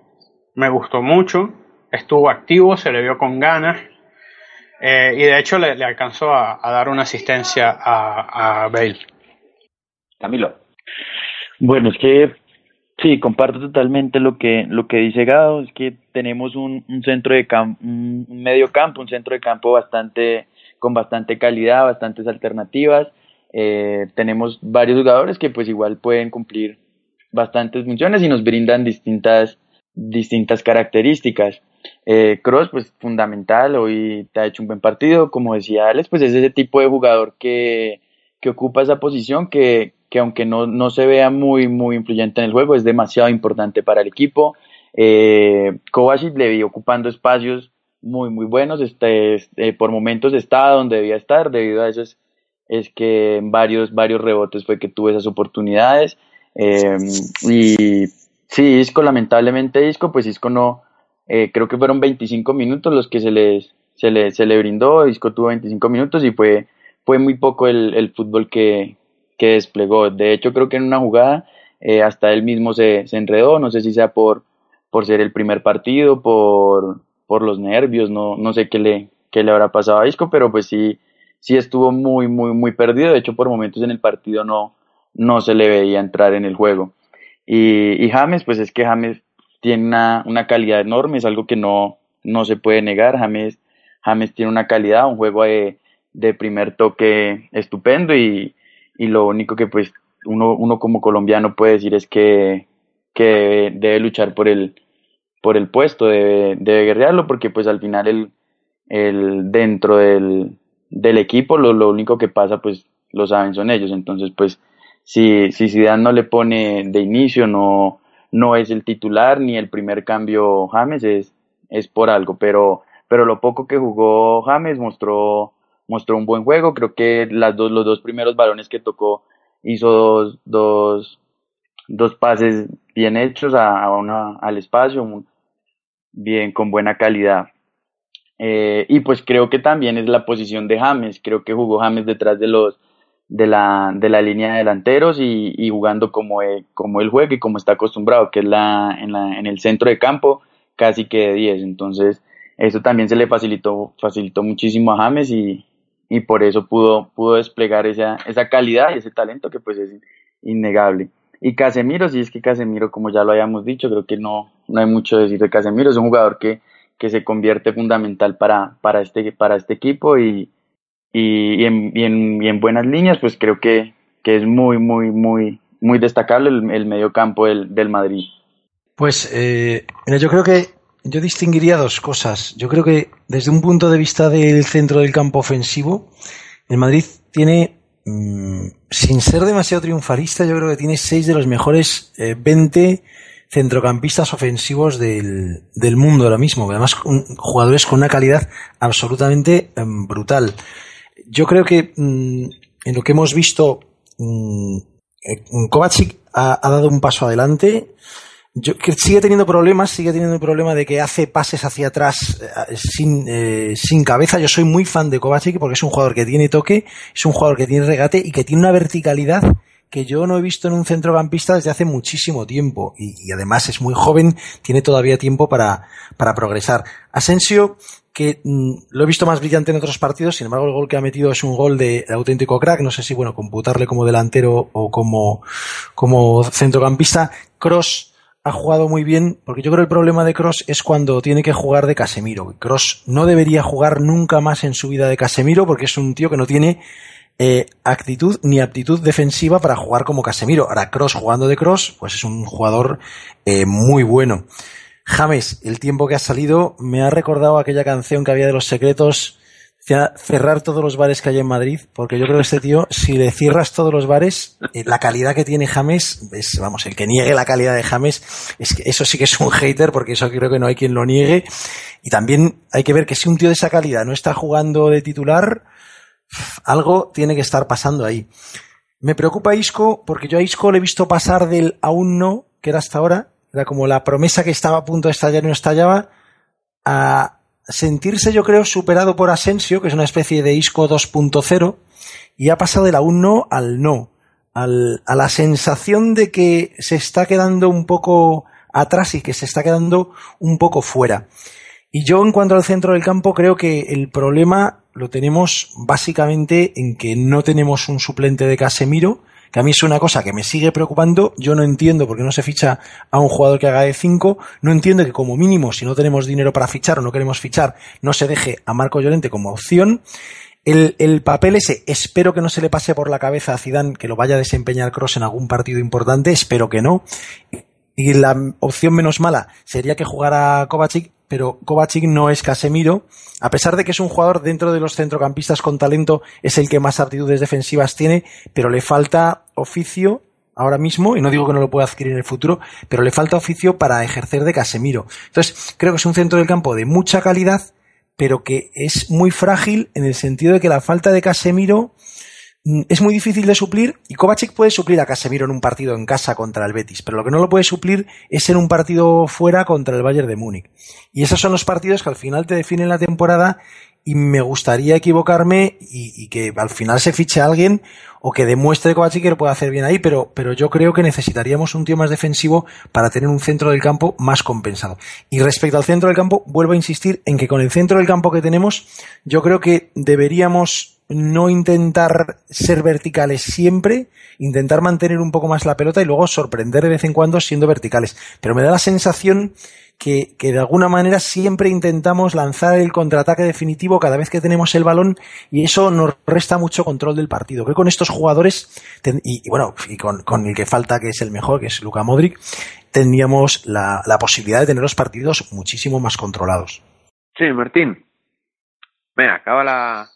me gustó mucho. Estuvo activo, se le vio con ganas. Eh, y de hecho, le, alcanzó a, a, dar una asistencia a, a Bale. Camilo. Bueno, es que Sí, comparto totalmente lo que lo que dice Gado, es que tenemos un, un centro de campo, un medio campo, un centro de campo bastante con bastante calidad, bastantes alternativas. Eh, tenemos varios jugadores que pues igual pueden cumplir bastantes funciones y nos brindan distintas distintas características. Eh, Cross, pues fundamental, hoy te ha hecho un buen partido, como decía Alex, pues es ese tipo de jugador que, que ocupa esa posición que, que aunque no, no se vea muy, muy influyente en el juego, es demasiado importante para el equipo. Eh, Kovacic le vi ocupando espacios muy, muy buenos. Este, este, por momentos está donde debía estar, debido a eso es, es que en varios, varios rebotes fue que tuve esas oportunidades. Eh, y sí, Isco, lamentablemente Isco, pues Isco no, eh, creo que fueron 25 minutos los que se les, se le, se le brindó. Isco tuvo 25 minutos y fue, fue muy poco el, el fútbol que, que desplegó. De hecho, creo que en una jugada eh, hasta él mismo se, se, enredó, no sé si sea por, por ser el primer partido, por, por los nervios, no, no sé qué le, qué le habrá pasado a Isco, pero pues sí, sí estuvo muy, muy, muy perdido. De hecho, por momentos en el partido no, no se le veía entrar en el juego. Y, y James, pues es que James tiene una, una calidad enorme, es algo que no, no se puede negar. James, James tiene una calidad, un juego de, de primer toque estupendo y, y lo único que pues uno, uno como colombiano puede decir es que, que debe luchar por el, por el puesto, debe, debe guerrearlo porque pues al final el, el dentro del, del equipo lo, lo único que pasa pues lo saben son ellos, entonces pues si, si no le pone de inicio, no, no es el titular ni el primer cambio James, es, es por algo, pero, pero lo poco que jugó James mostró mostró un buen juego, creo que las dos, los dos primeros balones que tocó hizo dos, dos, dos pases bien hechos a, una, al espacio, bien con buena calidad. Eh, y pues creo que también es la posición de James, creo que jugó James detrás de los de la, de la línea de delanteros y, y jugando como, él, como él juega y como está acostumbrado, que es la, en, la, en el centro de campo, casi que de 10. Entonces, eso también se le facilitó, facilitó muchísimo a James y, y por eso pudo, pudo desplegar esa, esa calidad y ese talento que pues es innegable. Y Casemiro, si es que Casemiro, como ya lo habíamos dicho, creo que no, no hay mucho decir de Casemiro, es un jugador que, que se convierte fundamental para, para, este, para este equipo y, y, y, en, y, en, y en buenas líneas, pues creo que, que es muy, muy, muy, muy destacable el, el medio campo del, del Madrid. Pues eh, yo creo que yo distinguiría dos cosas. Yo creo que desde un punto de vista del centro del campo ofensivo, el Madrid tiene, mmm, sin ser demasiado triunfalista, yo creo que tiene seis de los mejores eh, 20 centrocampistas ofensivos del, del, mundo ahora mismo. Además, un, jugadores con una calidad absolutamente eh, brutal. Yo creo que mmm, en lo que hemos visto, mmm, Kovacic ha, ha dado un paso adelante yo, que sigue teniendo problemas, sigue teniendo el problema de que hace pases hacia atrás eh, sin, eh, sin cabeza. Yo soy muy fan de Kovacic porque es un jugador que tiene toque, es un jugador que tiene regate y que tiene una verticalidad que yo no he visto en un centrocampista desde hace muchísimo tiempo. Y, y además es muy joven, tiene todavía tiempo para, para progresar. Asensio, que mmm, lo he visto más brillante en otros partidos, sin embargo el gol que ha metido es un gol de, de auténtico crack, no sé si bueno, computarle como delantero o como, como centrocampista. Cross, ha jugado muy bien, porque yo creo que el problema de Cross es cuando tiene que jugar de Casemiro. Cross no debería jugar nunca más en su vida de Casemiro, porque es un tío que no tiene eh, actitud ni aptitud defensiva para jugar como Casemiro. Ahora, Cross jugando de Cross, pues es un jugador eh, muy bueno. James, el tiempo que ha salido, me ha recordado aquella canción que había de los secretos cerrar todos los bares que hay en Madrid, porque yo creo que este tío, si le cierras todos los bares, eh, la calidad que tiene James, es, vamos, el que niegue la calidad de James, es que eso sí que es un hater, porque eso creo que no hay quien lo niegue. Y también hay que ver que si un tío de esa calidad no está jugando de titular, algo tiene que estar pasando ahí. Me preocupa Isco porque yo a Isco le he visto pasar del aún no, que era hasta ahora, era como la promesa que estaba a punto de estallar y no estallaba, a sentirse yo creo superado por Asensio, que es una especie de Isco 2.0, y ha pasado del aún no al no, al, a la sensación de que se está quedando un poco atrás y que se está quedando un poco fuera. Y yo en cuanto al centro del campo creo que el problema lo tenemos básicamente en que no tenemos un suplente de Casemiro, que a mí es una cosa que me sigue preocupando. Yo no entiendo por qué no se ficha a un jugador que haga de 5. No entiendo que como mínimo, si no tenemos dinero para fichar o no queremos fichar, no se deje a Marco Llorente como opción. El, el, papel ese, espero que no se le pase por la cabeza a Zidane que lo vaya a desempeñar Cross en algún partido importante, espero que no. Y la opción menos mala sería que jugara Kovacic, pero Kovacic no es Casemiro, a pesar de que es un jugador dentro de los centrocampistas con talento, es el que más aptitudes defensivas tiene, pero le falta oficio ahora mismo, y no digo que no lo pueda adquirir en el futuro, pero le falta oficio para ejercer de Casemiro. Entonces, creo que es un centro del campo de mucha calidad, pero que es muy frágil en el sentido de que la falta de Casemiro Mm, es muy difícil de suplir y Kovacic puede suplir a Casemiro en un partido en casa contra el Betis, pero lo que no lo puede suplir es en un partido fuera contra el Bayern de Múnich. Y esos son los partidos que al final te definen la temporada y me gustaría equivocarme y, que al final se fiche a alguien o que demuestre Kovacic que lo puede hacer bien ahí, pero, pero yo creo que necesitaríamos un tío más defensivo para tener un centro del campo más compensado. Y respecto al centro del campo, vuelvo a insistir en que con el centro del campo que tenemos, yo creo que deberíamos no intentar ser verticales siempre, intentar mantener un poco más la pelota y luego sorprender de vez en cuando siendo verticales. Pero me da la sensación que, de alguna manera siempre intentamos lanzar el contraataque definitivo cada vez que tenemos el balón y eso nos resta mucho control del partido. Creo que con estos jugadores, y, y, bueno, y con, con, el que falta, que es el mejor, que es Luka Modric, tendríamos la, la posibilidad de tener los partidos muchísimo más controlados. Sí, Martín. Venga, acaba la,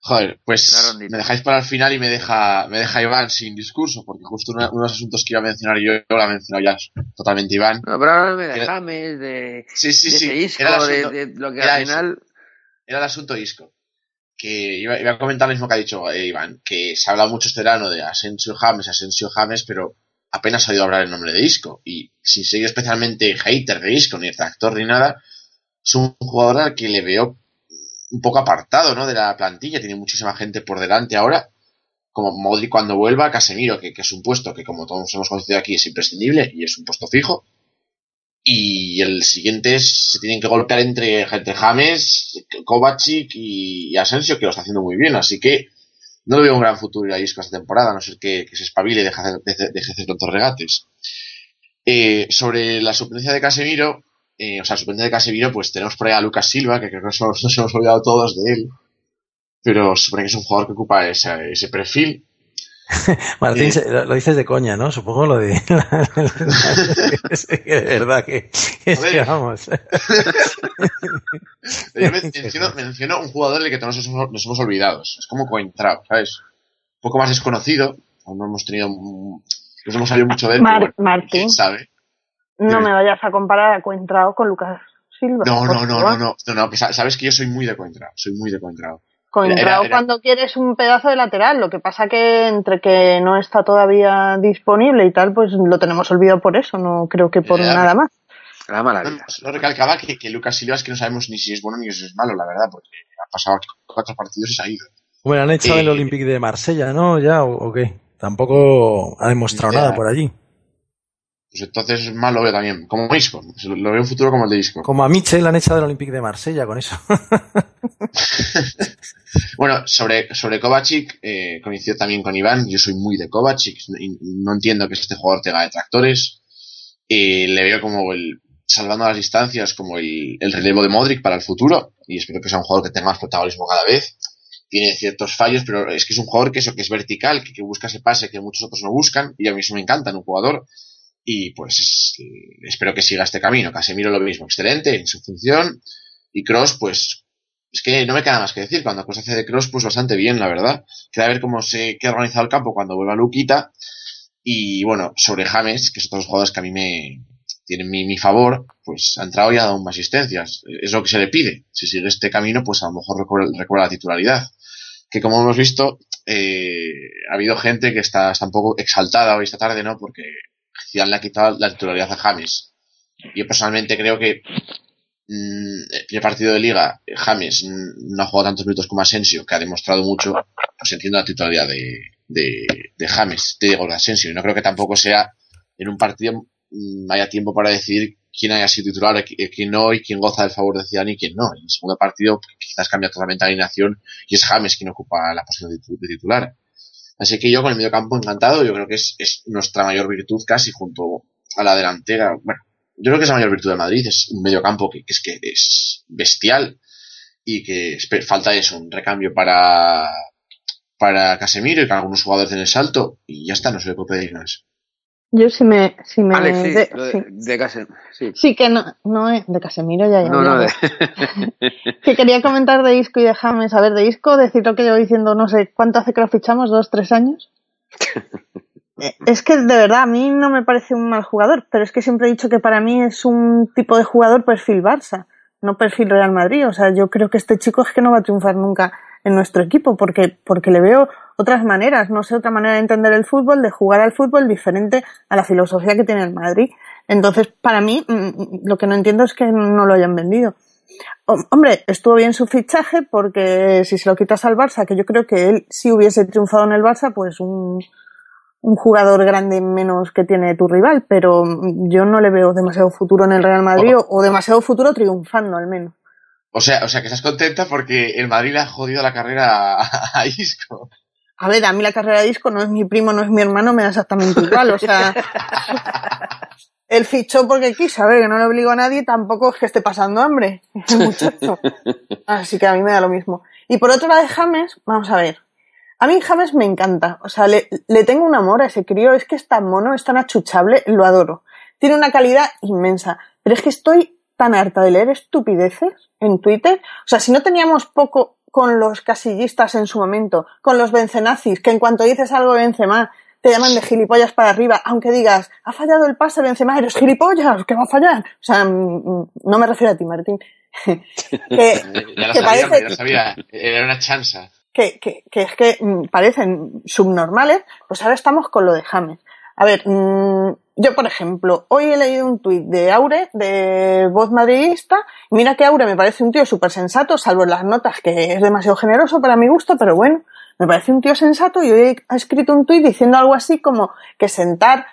Joder, pues me dejáis para el final y me deja, me deja Iván sin discurso, porque justo uno, uno de los asuntos que iba a mencionar yo, lo ha mencionado ya totalmente Iván. No, pero ahora me de James, de, sí, sí, de sí. Asunto, de, de, lo que al final... Eso. Era el asunto Isco. Que iba, iba, a comentar lo mismo que ha dicho eh, Iván, que se ha hablado mucho este verano de Asensio James, Asensio James, pero apenas ha oído hablar el nombre de Isco. Y sin ser yo especialmente hater de Isco, ni retractor ni nada, es un jugador al que le veo un poco apartado, ¿no? De la plantilla, tiene muchísima gente por delante ahora, como Modric cuando vuelva, Casemiro, que, que, es un puesto que como todos hemos conocido aquí es imprescindible y es un puesto fijo. Y el siguiente es, se tienen que golpear entre, James, Kovacic y, Asensio, que lo está haciendo muy bien, así que no veo un gran futuro a Isco esta temporada, a no ser que, se espabile y deje de, de, de hacer tantos regates. Eh, sobre la suplencia de Casemiro, eh, o sea, suplente de Casemiro, pues tenemos por ahí a Lucas Silva, que creo que nos, nos hemos olvidado todos de él, pero supone que es un jugador que ocupa ese, ese perfil. Martín, eh, lo, lo, dices de coña, ¿no? Supongo lo de... es de verdad que... Es que vamos. Yo menciono, menciono, un jugador del que todos nos hemos, nos hemos olvidado. Es como Coentrao, ¿sabes? Un poco más desconocido. Aún no hemos tenido... Nos hemos salido mucho de él. Mar bueno, Martín. ¿sabe? No me vayas a comparar a Coentrao con Lucas Silva. No, no, no, no, no, no, no, sabes que yo soy muy de Coentrao, soy muy de Coentrao. Coentrao cuando quieres un pedazo de lateral, lo que pasa que entre que no está todavía disponible y tal, pues lo tenemos olvidado por eso, no creo que por nada más. La maravilla. No, no recalcaba que, que, Lucas Silva es que no sabemos ni si es bueno ni si es malo, la verdad, porque ha pasado cuatro partidos y se ha ido. Bueno, han echado eh, el Olympique de Marsella, ¿no? ¿Ya o qué? Tampoco ha demostrado nada por allí. Pues entonces mal lo veo también. Como Isco. Lo veo un futuro como el de Isco. Como a Michel han echado del Olympique de Marsella con eso. bueno, sobre, sobre Kovacic, eh, coincido también con Iván. Yo soy muy de Kovacic. Y no entiendo que este jugador tenga detractores. Eh, le veo como el, salvando las distancias, como el, el relevo de Modric para el futuro. Y espero que sea un jugador que tenga más protagonismo cada vez tiene ciertos fallos, pero es que es un jugador que eso, que es vertical, que, que, busca ese pase que muchos otros no buscan, y a mí eso me encanta en un jugador, y pues espero que siga este camino. Casemiro lo mismo, excelente en su función, y Cross, pues, es que no me queda más que decir, cuando Cross hace de Cross, pues bastante bien, la verdad. Queda ver cómo se queda organizado el campo cuando vuelva Luquita, y bueno, sobre James, que es otro jugadores que a mí me tienen mi, mi favor, pues ha entrado y ha dado más asistencias. Es lo que se le pide. Si sigue este camino, pues a lo mejor recobra, recobra la titularidad. que como hemos visto, eh, ha habido gente que está, está un poco exaltada hoy esta tarde, ¿no? Porque Zidane le ha quitado la titularidad a James. Yo personalmente creo que mm, el primer partido de liga, James no ha jugado tantos minutos como Asensio, que ha demostrado mucho, pues entiendo la titularidad de, de, de James, de Diego Asensio. Y no creo que tampoco sea en un partido mm, haya tiempo para decidir quién haya sido titular, eh, quién no, y quién goza del favor de Zidane y quién no. En el segundo partido quizás cambia totalmente la alineación y es James quien ocupa la posición de titular. Así que yo con el medio campo encantado, yo creo que es, es nuestra mayor virtud casi junto a la delantera. Bueno, yo creo que es la mayor virtud de Madrid, es un medio campo que, que es que es bestial y que falta eso, un recambio para, para Casemiro y para algunos jugadores en el salto y ya está, no se le puede pedir más. Yo si me... Si me Alex, sí, de, sí. de sí. Sí, que no, no es de Casemiro ya, ya No, no, de... Que quería comentar de Isco y de James. A ver, de Isco, decir lo que llevo diciendo, no sé, ¿cuánto hace que lo fichamos? ¿Dos, tres años? Eh, Es que de verdad, a mí no me parece un mal jugador, pero es que siempre he dicho que para mí es un tipo de jugador perfil Barça, no perfil Real Madrid. O sea, yo creo que este chico es que no va a triunfar nunca en nuestro equipo, porque, porque le veo otras maneras, no sé, otra manera de entender el fútbol, de jugar al fútbol diferente a la filosofía que tiene el Madrid. Entonces, para mí, mm, lo que no entiendo es que no lo hayan vendido. Hom- Hombre, estuvo bien su fichaje porque si se lo quitas al Barça, que yo creo que él si hubiese triunfado en el Barça, pues un, un jugador grande menos que tiene tu rival, pero mm, yo no le veo demasiado futuro en el Real Madrid o, o demasiado futuro triunfando al menos. O sea, o sea que estás contenta porque el Madrid le ha jodido la carrera a, a Isco. A ver, a mí la carrera de disco no es mi primo, no es mi hermano, me da exactamente igual, o sea, él fichó porque quiso, a ver, que no le obligó a nadie, tampoco es que esté pasando hambre, muchacho. Así que a mí me da lo mismo. Y por otro lado de James, vamos a ver. A mí James me encanta. O sea, le, le tengo un amor a ese crío. Es que es tan mono, es tan achuchable, lo adoro. Tiene una calidad inmensa. Pero es que estoy tan harta de leer estupideces en Twitter. O sea, si no teníamos poco con los casillistas en su momento, con los bencenazis, que en cuanto dices algo de Benzema, te llaman de gilipollas para arriba, aunque digas, ha fallado el pase Benzema, eres gilipollas, ¿qué va a fallar? O sea, mm, mm, no me refiero a ti, Martín. que, Ya lo que sabía, parece- ya lo sabía. Era una chanza. que, que, que es que mm, parecen subnormales, pues ahora estamos con lo de James. A ver, mm, yo por ejemplo, hoy he leído un tuit de Aure, de voz madridista, mira que Aure me parece un tío súper sensato, salvo en las notas que es demasiado generoso para mi gusto, pero bueno, me parece un tío sensato y hoy ha escrito un tuit diciendo algo así como que sentar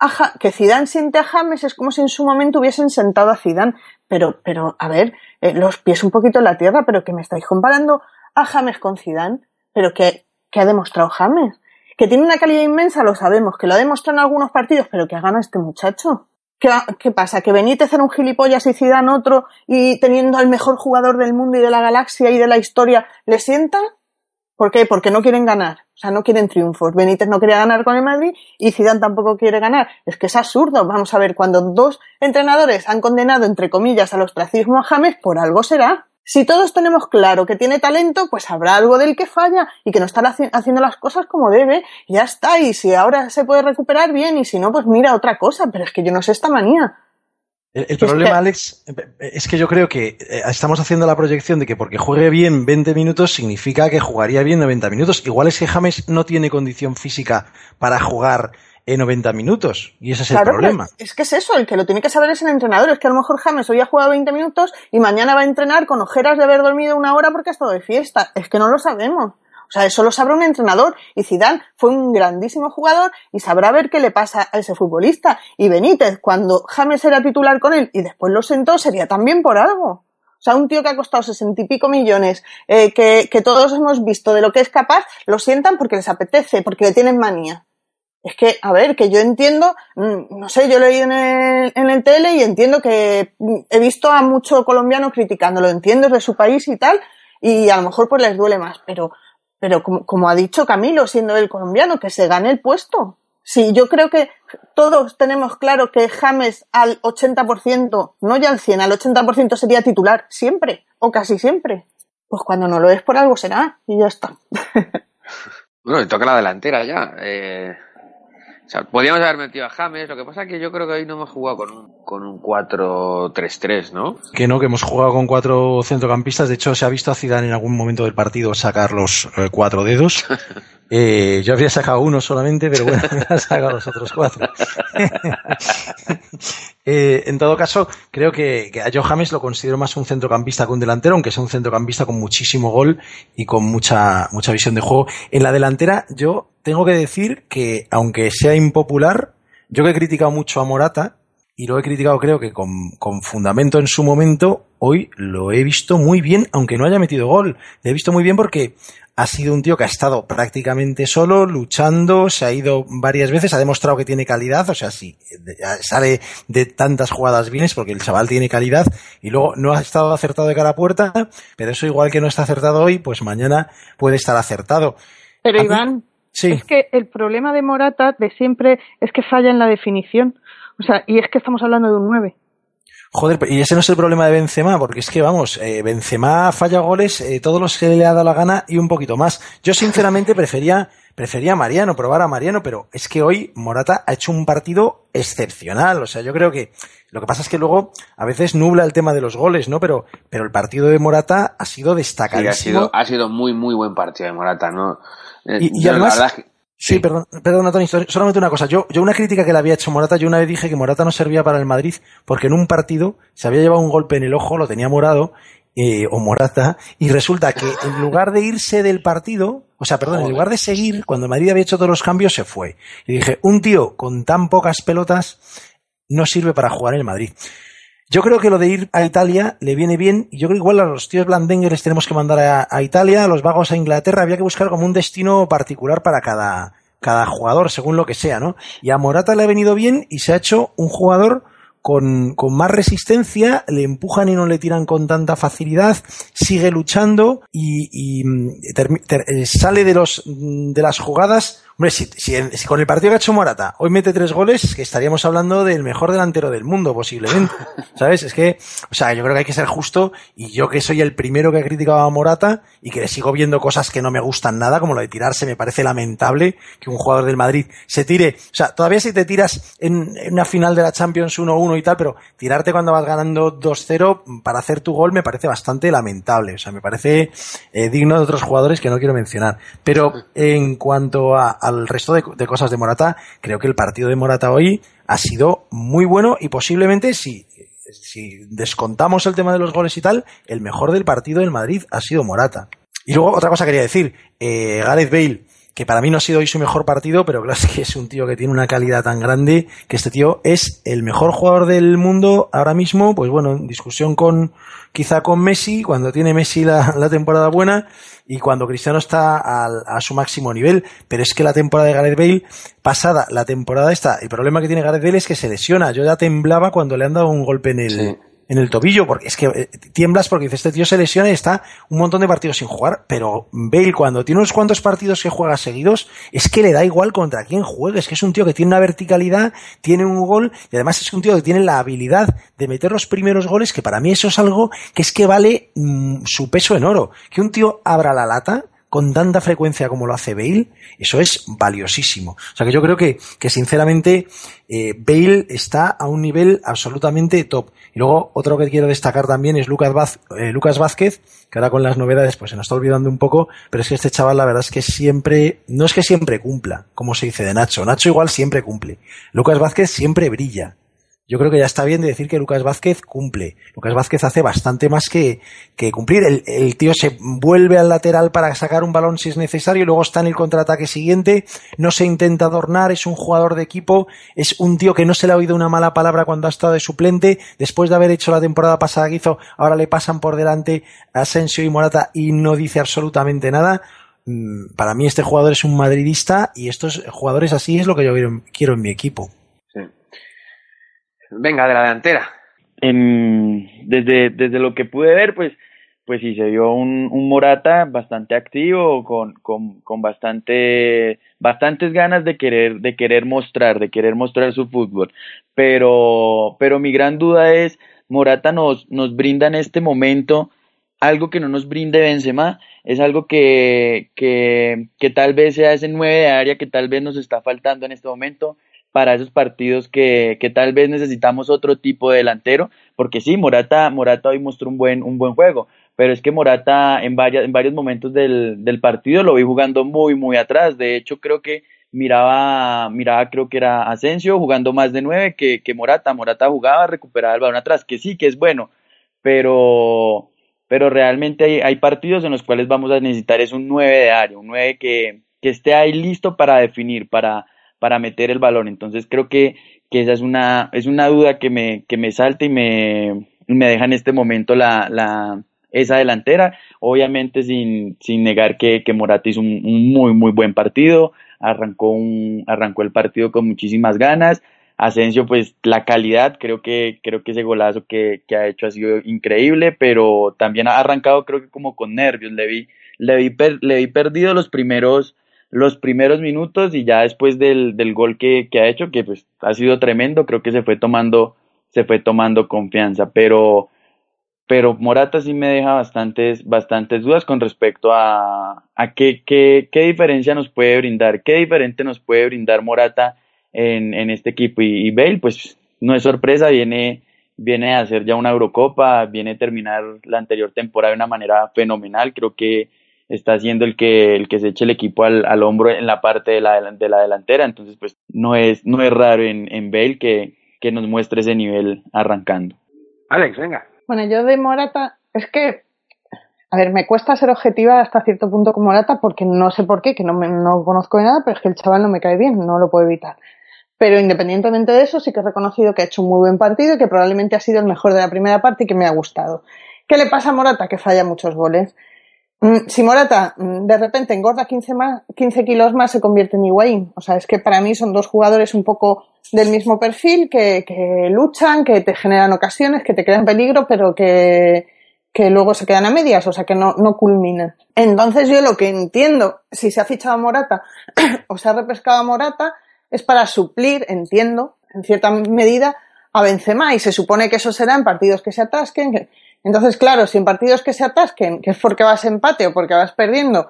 a que Zidane siente a James es como si en su momento hubiesen sentado a Zidane, pero, pero, a ver, eh, los pies un poquito en la tierra, pero que me estáis comparando a James con Zidane, pero que, que ha demostrado James, que tiene una calidad inmensa, lo sabemos, que lo ha demostrado en algunos partidos, pero que ha ganado este muchacho. ¿Qué, qué pasa? ¿Que Benítez era un gilipollas y Zidane otro y teniendo al mejor jugador del mundo y de la galaxia y de la historia le sientan? ¿Por qué? Porque no quieren ganar. O sea, no quieren triunfos. Benítez no quería ganar con el Madrid y Zidane tampoco quiere ganar. Es que es absurdo. Vamos a ver, cuando dos entrenadores han condenado, entre comillas, al ostracismo a James, por algo será. Si todos tenemos claro que tiene talento, pues habrá algo del que falla y que no está haci- haciendo las cosas como debe. Y ya está. Y si ahora se puede recuperar bien y si no, pues mira otra cosa. Pero es que yo no sé esta manía. El, el Es que- problema, Alex, es que yo creo que eh, estamos haciendo la proyección de que porque juegue bien 20 minutos significa que jugaría bien 90 minutos. Igual es que James no tiene condición física para jugar en 90 minutos. Y ese es Claro, el problema. Es que es eso, el que lo tiene que saber es el entrenador. Es que a lo mejor James hoy ha jugado 20 minutos y mañana va a entrenar con ojeras de haber dormido una hora porque ha estado de fiesta. Es que no lo sabemos. O sea, eso lo sabrá un entrenador. Y Zidane fue un grandísimo jugador y sabrá ver qué le pasa a ese futbolista. Y Benítez, cuando James era titular con él y después lo sentó, sería también por algo. O sea, un tío que ha costado sesenta y pico millones, eh, que, que todos hemos visto de lo que es capaz, lo sientan porque les apetece, porque le tienen manía. Es que, a ver, que yo entiendo, mm, no sé, yo leí en el, en el tele y entiendo que mm, he visto a mucho colombiano criticándolo, entiendo, de su país y tal, y a lo mejor pues les duele más, pero, pero como, ha dicho Camilo, siendo el colombiano, que se gane el puesto. Sí, yo creo que todos tenemos claro que James al 80%, no ya al 100, al 80% sería titular, siempre, o casi siempre. Pues cuando no lo es por algo será, y ya está. Bueno, le toca la delantera ya. Eh, O sea, podíamos haber metido a James, lo que pasa es que yo creo que hoy no hemos jugado con un, con un 4-3-3, ¿no? Que no, que hemos jugado con cuatro centrocampistas. De hecho, se ha visto a Zidane en algún momento del partido sacar los eh, cuatro dedos. Eh, yo habría sacado uno solamente, pero bueno, me ha sacado los otros cuatro. Eh, en todo caso, creo que, que a Joe James lo considero más un centrocampista que un delantero, aunque sea un centrocampista con muchísimo gol y con mucha, mucha visión de juego. En la delantera, yo tengo que decir que, aunque sea impopular, yo que he criticado mucho a Morata, y lo he criticado creo que con, con, fundamento en su momento, hoy lo he visto muy bien, aunque no haya metido gol. Lo he visto muy bien porque ha sido un tío que ha estado prácticamente solo, luchando, se ha ido varias veces, ha demostrado que tiene calidad, o sea, sí, sale de tantas jugadas bienes porque el chaval tiene calidad y luego no ha estado acertado de cara a puerta, pero eso igual que no está acertado hoy, pues mañana puede estar acertado. Pero Iván, sí. es que el problema de Morata de siempre es que falla en la definición. O sea, y es que estamos hablando de un 9. Joder, y ese no es el problema de Benzema, porque es que, vamos, eh, Benzema falla goles eh, todos los que le ha dado la gana y un poquito más. Yo, sinceramente, prefería, prefería a Mariano, probar a Mariano, pero es que hoy Morata ha hecho un partido excepcional. O sea, yo creo que lo que pasa es que luego a veces nubla el tema de los goles, ¿no? Pero, pero el partido de Morata ha sido destacadísimo. Sí, ha sido, ha sido muy, muy buen partido de Morata, ¿no? Eh, y, y además, Sí, perdón, perdón, Tony, solamente una cosa. Yo, yo una crítica que le había hecho Morata, yo una vez dije que Morata no servía para el Madrid porque en un partido se había llevado un golpe en el ojo, lo tenía morado, eh, o Morata, y resulta que en lugar de irse del partido, o sea, perdón, en lugar de seguir, cuando el Madrid había hecho todos los cambios, se fue. Y dije, un tío con tan pocas pelotas no sirve para jugar en el Madrid. Yo creo que lo de ir a Italia le viene bien, y yo creo que igual a los tíos blandengues les tenemos que mandar a, Italia, a los vagos a Inglaterra, había que buscar como un destino particular para cada, cada jugador, según lo que sea, ¿no? Y a Morata le ha venido bien y se ha hecho un jugador con, con, más resistencia, le empujan y no le tiran con tanta facilidad, sigue luchando y, ter, ter, sale de, los, de las jugadas Hombre, si, si, si, con el partido que ha hecho Morata hoy mete tres goles, que estaríamos hablando del mejor delantero del mundo, posiblemente. ¿Sabes? Es que, o sea, yo creo que hay que ser justo y yo que soy el primero que ha criticado a Morata y que le sigo viendo cosas que no me gustan nada, como lo de tirarse, me parece lamentable que un jugador del Madrid se tire. O sea, todavía si te tiras en, en una final de la Champions 1-1 y tal, pero tirarte cuando vas ganando 2-0 para hacer tu gol me parece bastante lamentable. O sea, me parece eh, digno de otros jugadores que no quiero mencionar. Pero en cuanto a al resto de, cosas de Morata, creo que el partido de Morata hoy ha sido muy bueno y posiblemente si, si descontamos el tema de los goles y tal, el mejor del partido del Madrid ha sido Morata. Y luego otra cosa quería decir, eh, Gareth Bale, que para mí no ha sido hoy su mejor partido, pero claro, es que es un tío que tiene una calidad tan grande que este tío es el mejor jugador del mundo ahora mismo, pues bueno, en discusión con quizá con Messi, cuando tiene Messi la temporada buena, y cuando Cristiano está al, a su máximo nivel. Pero es que la temporada de Gareth Bale, pasada la temporada esta, el problema que tiene Gareth Bale es que se lesiona. Yo ya temblaba cuando le han dado un golpe en el. En el tobillo, porque es que eh, tiemblas porque dice este tío se lesiona y está un montón de partidos sin jugar. Pero Bale, cuando tiene unos cuantos partidos que juega seguidos, es que le da igual contra quién juegue. Es que es un tío que tiene una verticalidad, tiene un gol y además es un tío que tiene la habilidad de meter los primeros goles, que para mí eso es algo que es que vale mmm, su peso en oro. Que un tío abra la lata con tanta frecuencia como lo hace Bale, eso es valiosísimo. O sea que yo creo que, que sinceramente eh, Bale está a un nivel absolutamente top. Y luego otro que quiero destacar también es Lucas, eh, Lucas Vázquez, que ahora con las novedades pues se nos está olvidando un poco, pero es que este chaval la verdad es que siempre, no es que siempre cumpla, como se dice de Nacho, Nacho igual siempre cumple. Lucas Vázquez siempre brilla yo creo que ya está bien de decir que Lucas Vázquez cumple. Lucas Vázquez hace bastante más que, que cumplir. El, el, tío se vuelve al lateral para sacar un balón si es necesario, y luego está en el contraataque siguiente, no se intenta adornar, es un jugador de equipo, es un tío que no se le ha oído una mala palabra cuando ha estado de suplente, después de haber hecho la temporada pasada que hizo, ahora le pasan por delante Asensio y Morata y no dice absolutamente nada mm, para mí este jugador es un madridista y estos jugadores así es lo que yo quiero en mi equipo. Venga, de la delantera. En, desde, desde lo que pude ver, pues, pues sí, se vio un, un Morata bastante activo, con, con, con bastante, bastantes ganas de querer, de querer mostrar, de querer mostrar su fútbol. Pero, pero mi gran duda es, Morata nos, nos brinda en este momento algo que no nos brinde Benzema, es algo que, que, que tal vez sea ese 9 de área que tal vez nos está faltando en este momento para esos partidos que, que tal vez necesitamos otro tipo de delantero, porque sí, Morata, Morata hoy mostró un buen, un buen juego, pero es que Morata en, varias, en varios momentos del, del partido lo vi jugando muy, muy atrás, de hecho creo que miraba, miraba creo que era Asensio jugando más de nueve que, que Morata, Morata jugaba, recuperaba el balón atrás, que sí, que es bueno, pero, pero realmente hay, partidos en los cuales vamos a necesitar es un 9 de área, un 9 que, que esté ahí listo para definir, para, para meter el balón. Entonces creo que, que esa es una, es una duda que me, que me salta y me, me deja en este momento la, la, esa delantera, obviamente sin, sin negar que, que Morata hizo un, muy, muy buen partido, arrancó, un, arrancó el partido con muchísimas ganas, Asensio, pues la calidad, creo que, creo que ese golazo que, que ha hecho ha sido increíble, pero también ha arrancado creo que como con nervios, le vi, le vi, per, le vi perdido los primeros, los primeros minutos y ya después del, del gol que, que ha hecho, que pues ha sido tremendo, creo que se fue tomando, se fue tomando confianza, pero, pero Morata sí me deja bastantes, bastantes dudas con respecto a, a qué, qué, qué diferencia nos puede brindar, qué diferente nos puede brindar Morata en, en este equipo. Y, y, Bale, pues no es sorpresa, viene, viene a hacer ya una Eurocopa, viene a terminar la anterior temporada de una manera fenomenal. Creo que está siendo el que, el que se eche el equipo al, al hombro en la parte de la, de la delantera. Entonces, pues no es, no es raro en, en Bale que, que nos muestre ese nivel arrancando. Alex, venga. Bueno, yo de Morata, es que a ver, me cuesta ser objetiva hasta cierto punto con Morata porque no sé por qué, que no, me, no conozco de nada, pero es que el chaval no me cae bien, no lo puedo evitar. Pero independientemente de eso, sí que he reconocido que ha hecho un muy buen partido y que probablemente ha sido el mejor de la primera parte y que me ha gustado. ¿Qué le pasa a Morata? Que falla muchos goles. Si Morata de repente engorda 15, más, 15 kilos más, se convierte en Higuaín. O sea, es que para mí son dos jugadores un poco del mismo perfil, que, que luchan, que te generan ocasiones, que te crean peligro, pero que, que luego se quedan a medias, o sea, que no, no culminan. Entonces yo lo que entiendo, si se ha fichado a Morata o se ha repescado a Morata, es para suplir, entiendo, en cierta medida, a Benzema y se supone que eso será en partidos que se atasquen. Que... Entonces, claro, si en partidos que se atasquen, que es porque vas empate o porque vas perdiendo,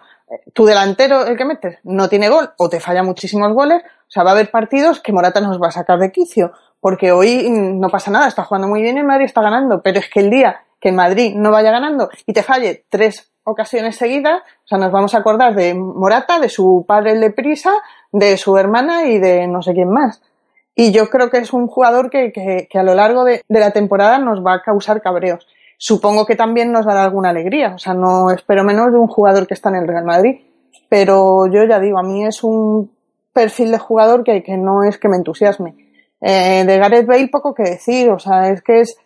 tu delantero, el que metes, no tiene gol o te falla muchísimos goles, o sea, va a haber partidos que Morata nos va a sacar de quicio, porque hoy no pasa nada, está jugando muy bien y Madrid está ganando, pero es que el día que Madrid no vaya ganando y te falle tres ocasiones seguidas, o sea, nos vamos a acordar de Morata, de su padre el de Prisa, de su hermana y de no sé quién más. Y yo creo que es un jugador que, que, que a lo largo de, la temporada nos va a causar cabreos. Supongo que también nos dará alguna alegría. O sea, no espero menos de un jugador que está en el Real Madrid. Pero yo ya digo, a mí es un perfil de jugador que, que no es que me entusiasme. Eh, de Gareth Bale poco que decir. O sea, es que es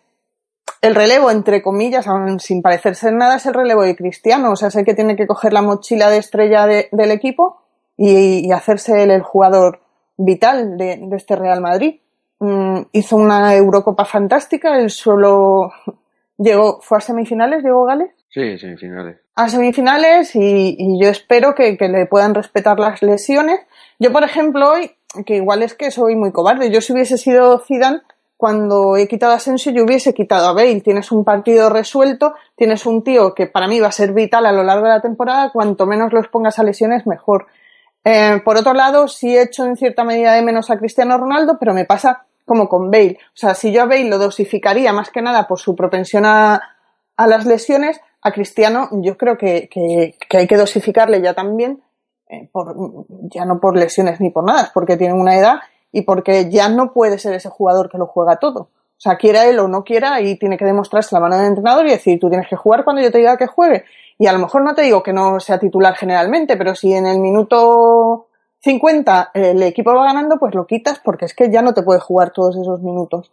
el relevo, entre comillas, sin parecer ser nada, es el relevo de Cristiano. O sea, es el que tiene que coger la mochila de estrella de, del equipo y, hacerse el jugador vital de, de este Real Madrid. Mm, hizo una Eurocopa fantástica, él solo llegó, fue a semifinales, llegó Gales. Sí, semifinales. A semifinales y, y yo espero que, que, le puedan respetar las lesiones. Yo, por ejemplo, hoy, que igual es que soy muy cobarde, yo si hubiese sido Zidane, cuando he quitado a Asensio yo hubiese quitado a Bale. Tienes un partido resuelto, tienes un tío que para mí va a ser vital a lo largo de la temporada, cuanto menos lo expongas a lesiones, mejor. Eh, por otro lado, sí he hecho en cierta medida de menos a Cristiano Ronaldo, pero me pasa como con Bale. O sea, si yo a Bale lo dosificaría más que nada por su propensión a, a las lesiones, a Cristiano yo creo que, hay que dosificarle ya también, eh, por, ya no por lesiones ni por nada, porque tiene una edad y porque ya no puede ser ese jugador que lo juega todo. O sea, quiera él o no quiera, y tiene que demostrarse la mano del entrenador y decir, tú tienes que jugar cuando yo te diga que juegue. Y a lo mejor no te digo que no sea titular generalmente, pero si en el minuto 50 el equipo va ganando, pues lo quitas porque es que ya no te puede jugar todos esos minutos.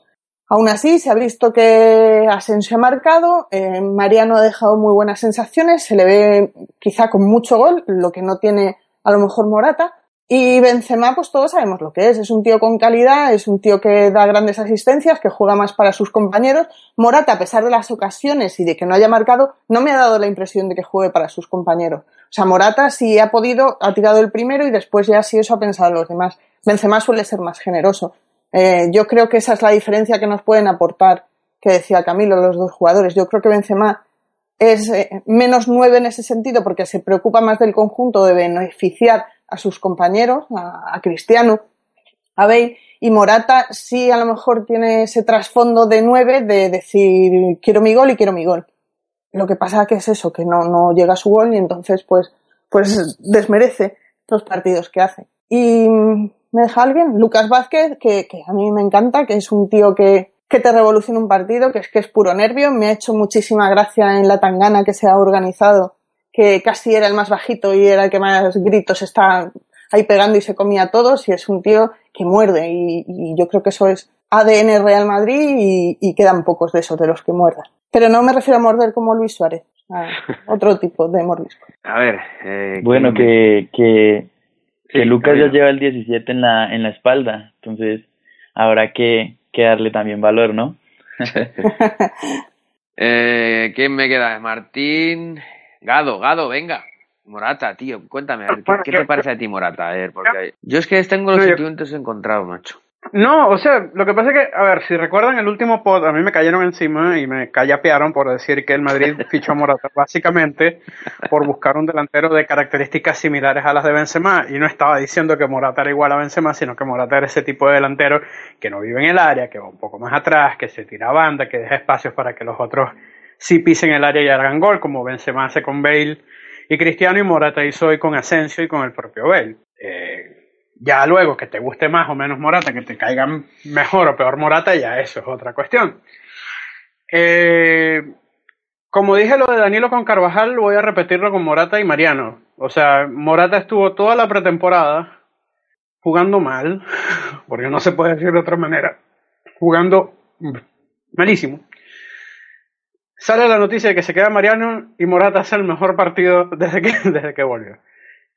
Aún así, se ha visto que Asensio ha marcado, eh, Mariano ha dejado muy buenas sensaciones, se le ve quizá con mucho gol, lo que no tiene a lo mejor Morata, y Benzema, pues todos sabemos lo que es. Es un tío con calidad, es un tío que da grandes asistencias, que juega más para sus compañeros. Morata, a pesar de las ocasiones y de que no haya marcado, no me ha dado la impresión de que juegue para sus compañeros. O sea, Morata si ha podido, ha tirado el primero y después ya si eso ha pensado los demás. Benzema suele ser más generoso. Eh, yo creo que esa es la diferencia que nos pueden aportar, que decía Camilo, los dos jugadores. Yo creo que Benzema es eh, menos nueve en ese sentido porque se preocupa más del conjunto de beneficiar a sus compañeros, a, a Cristiano, a Bale, y Morata sí a lo mejor tiene ese trasfondo de nueve de decir quiero mi gol y quiero mi gol. Lo que pasa que es eso, que no, no llega a su gol y entonces pues, pues desmerece los partidos que hace. Y me deja alguien, Lucas Vázquez, que, que a mí me encanta, que es un tío que, que te revoluciona un partido, que es que es puro nervio. Me ha hecho muchísima gracia en la tangana que se ha organizado, que casi era el más bajito y era el que más gritos está ahí pegando y se comía a todos y es un tío que muerde y, yo creo que eso es ADN Real Madrid y, quedan pocos de esos de los que muerdan. Pero no me refiero a morder como Luis Suárez, a otro tipo de mordisco. A ver, eh, bueno, que, que, que Lucas ya lleva el 17 en la, en la espalda, entonces habrá que, que darle también valor, ¿no? eh, ¿Quién me queda? Martín. Gado, Gado, venga. Morata, tío, cuéntame, ¿qué, te parece a ti Morata? A ver, porque yo es que tengo los sentimientos encontrados, macho. No, o sea, lo que pasa es que, a ver, si recuerdan el último pod, a mí me cayeron encima y me callapearon por decir que el Madrid fichó a Morata básicamente por buscar un delantero de características similares a las de Benzema y no estaba diciendo que Morata era igual a Benzema, sino que Morata era ese tipo de delantero que no vive en el área, que va un poco más atrás, que se tira a banda, que deja espacios para que los otros sí pisen el área y hagan gol, como Benzema hace con Bale y Cristiano y Morata hizo hoy con Asensio y con el propio Bale. Eh, ya luego que te guste más o menos Morata, que te caigan mejor o peor Morata, ya eso es otra cuestión. Eh, como dije lo de Danilo con Carvajal, voy a repetirlo con Morata y Mariano. O sea, Morata estuvo toda la pretemporada jugando mal, porque no se puede decir de otra manera, jugando malísimo sale la noticia de que se queda Mariano y Morata hace el mejor partido desde que, desde que volvió.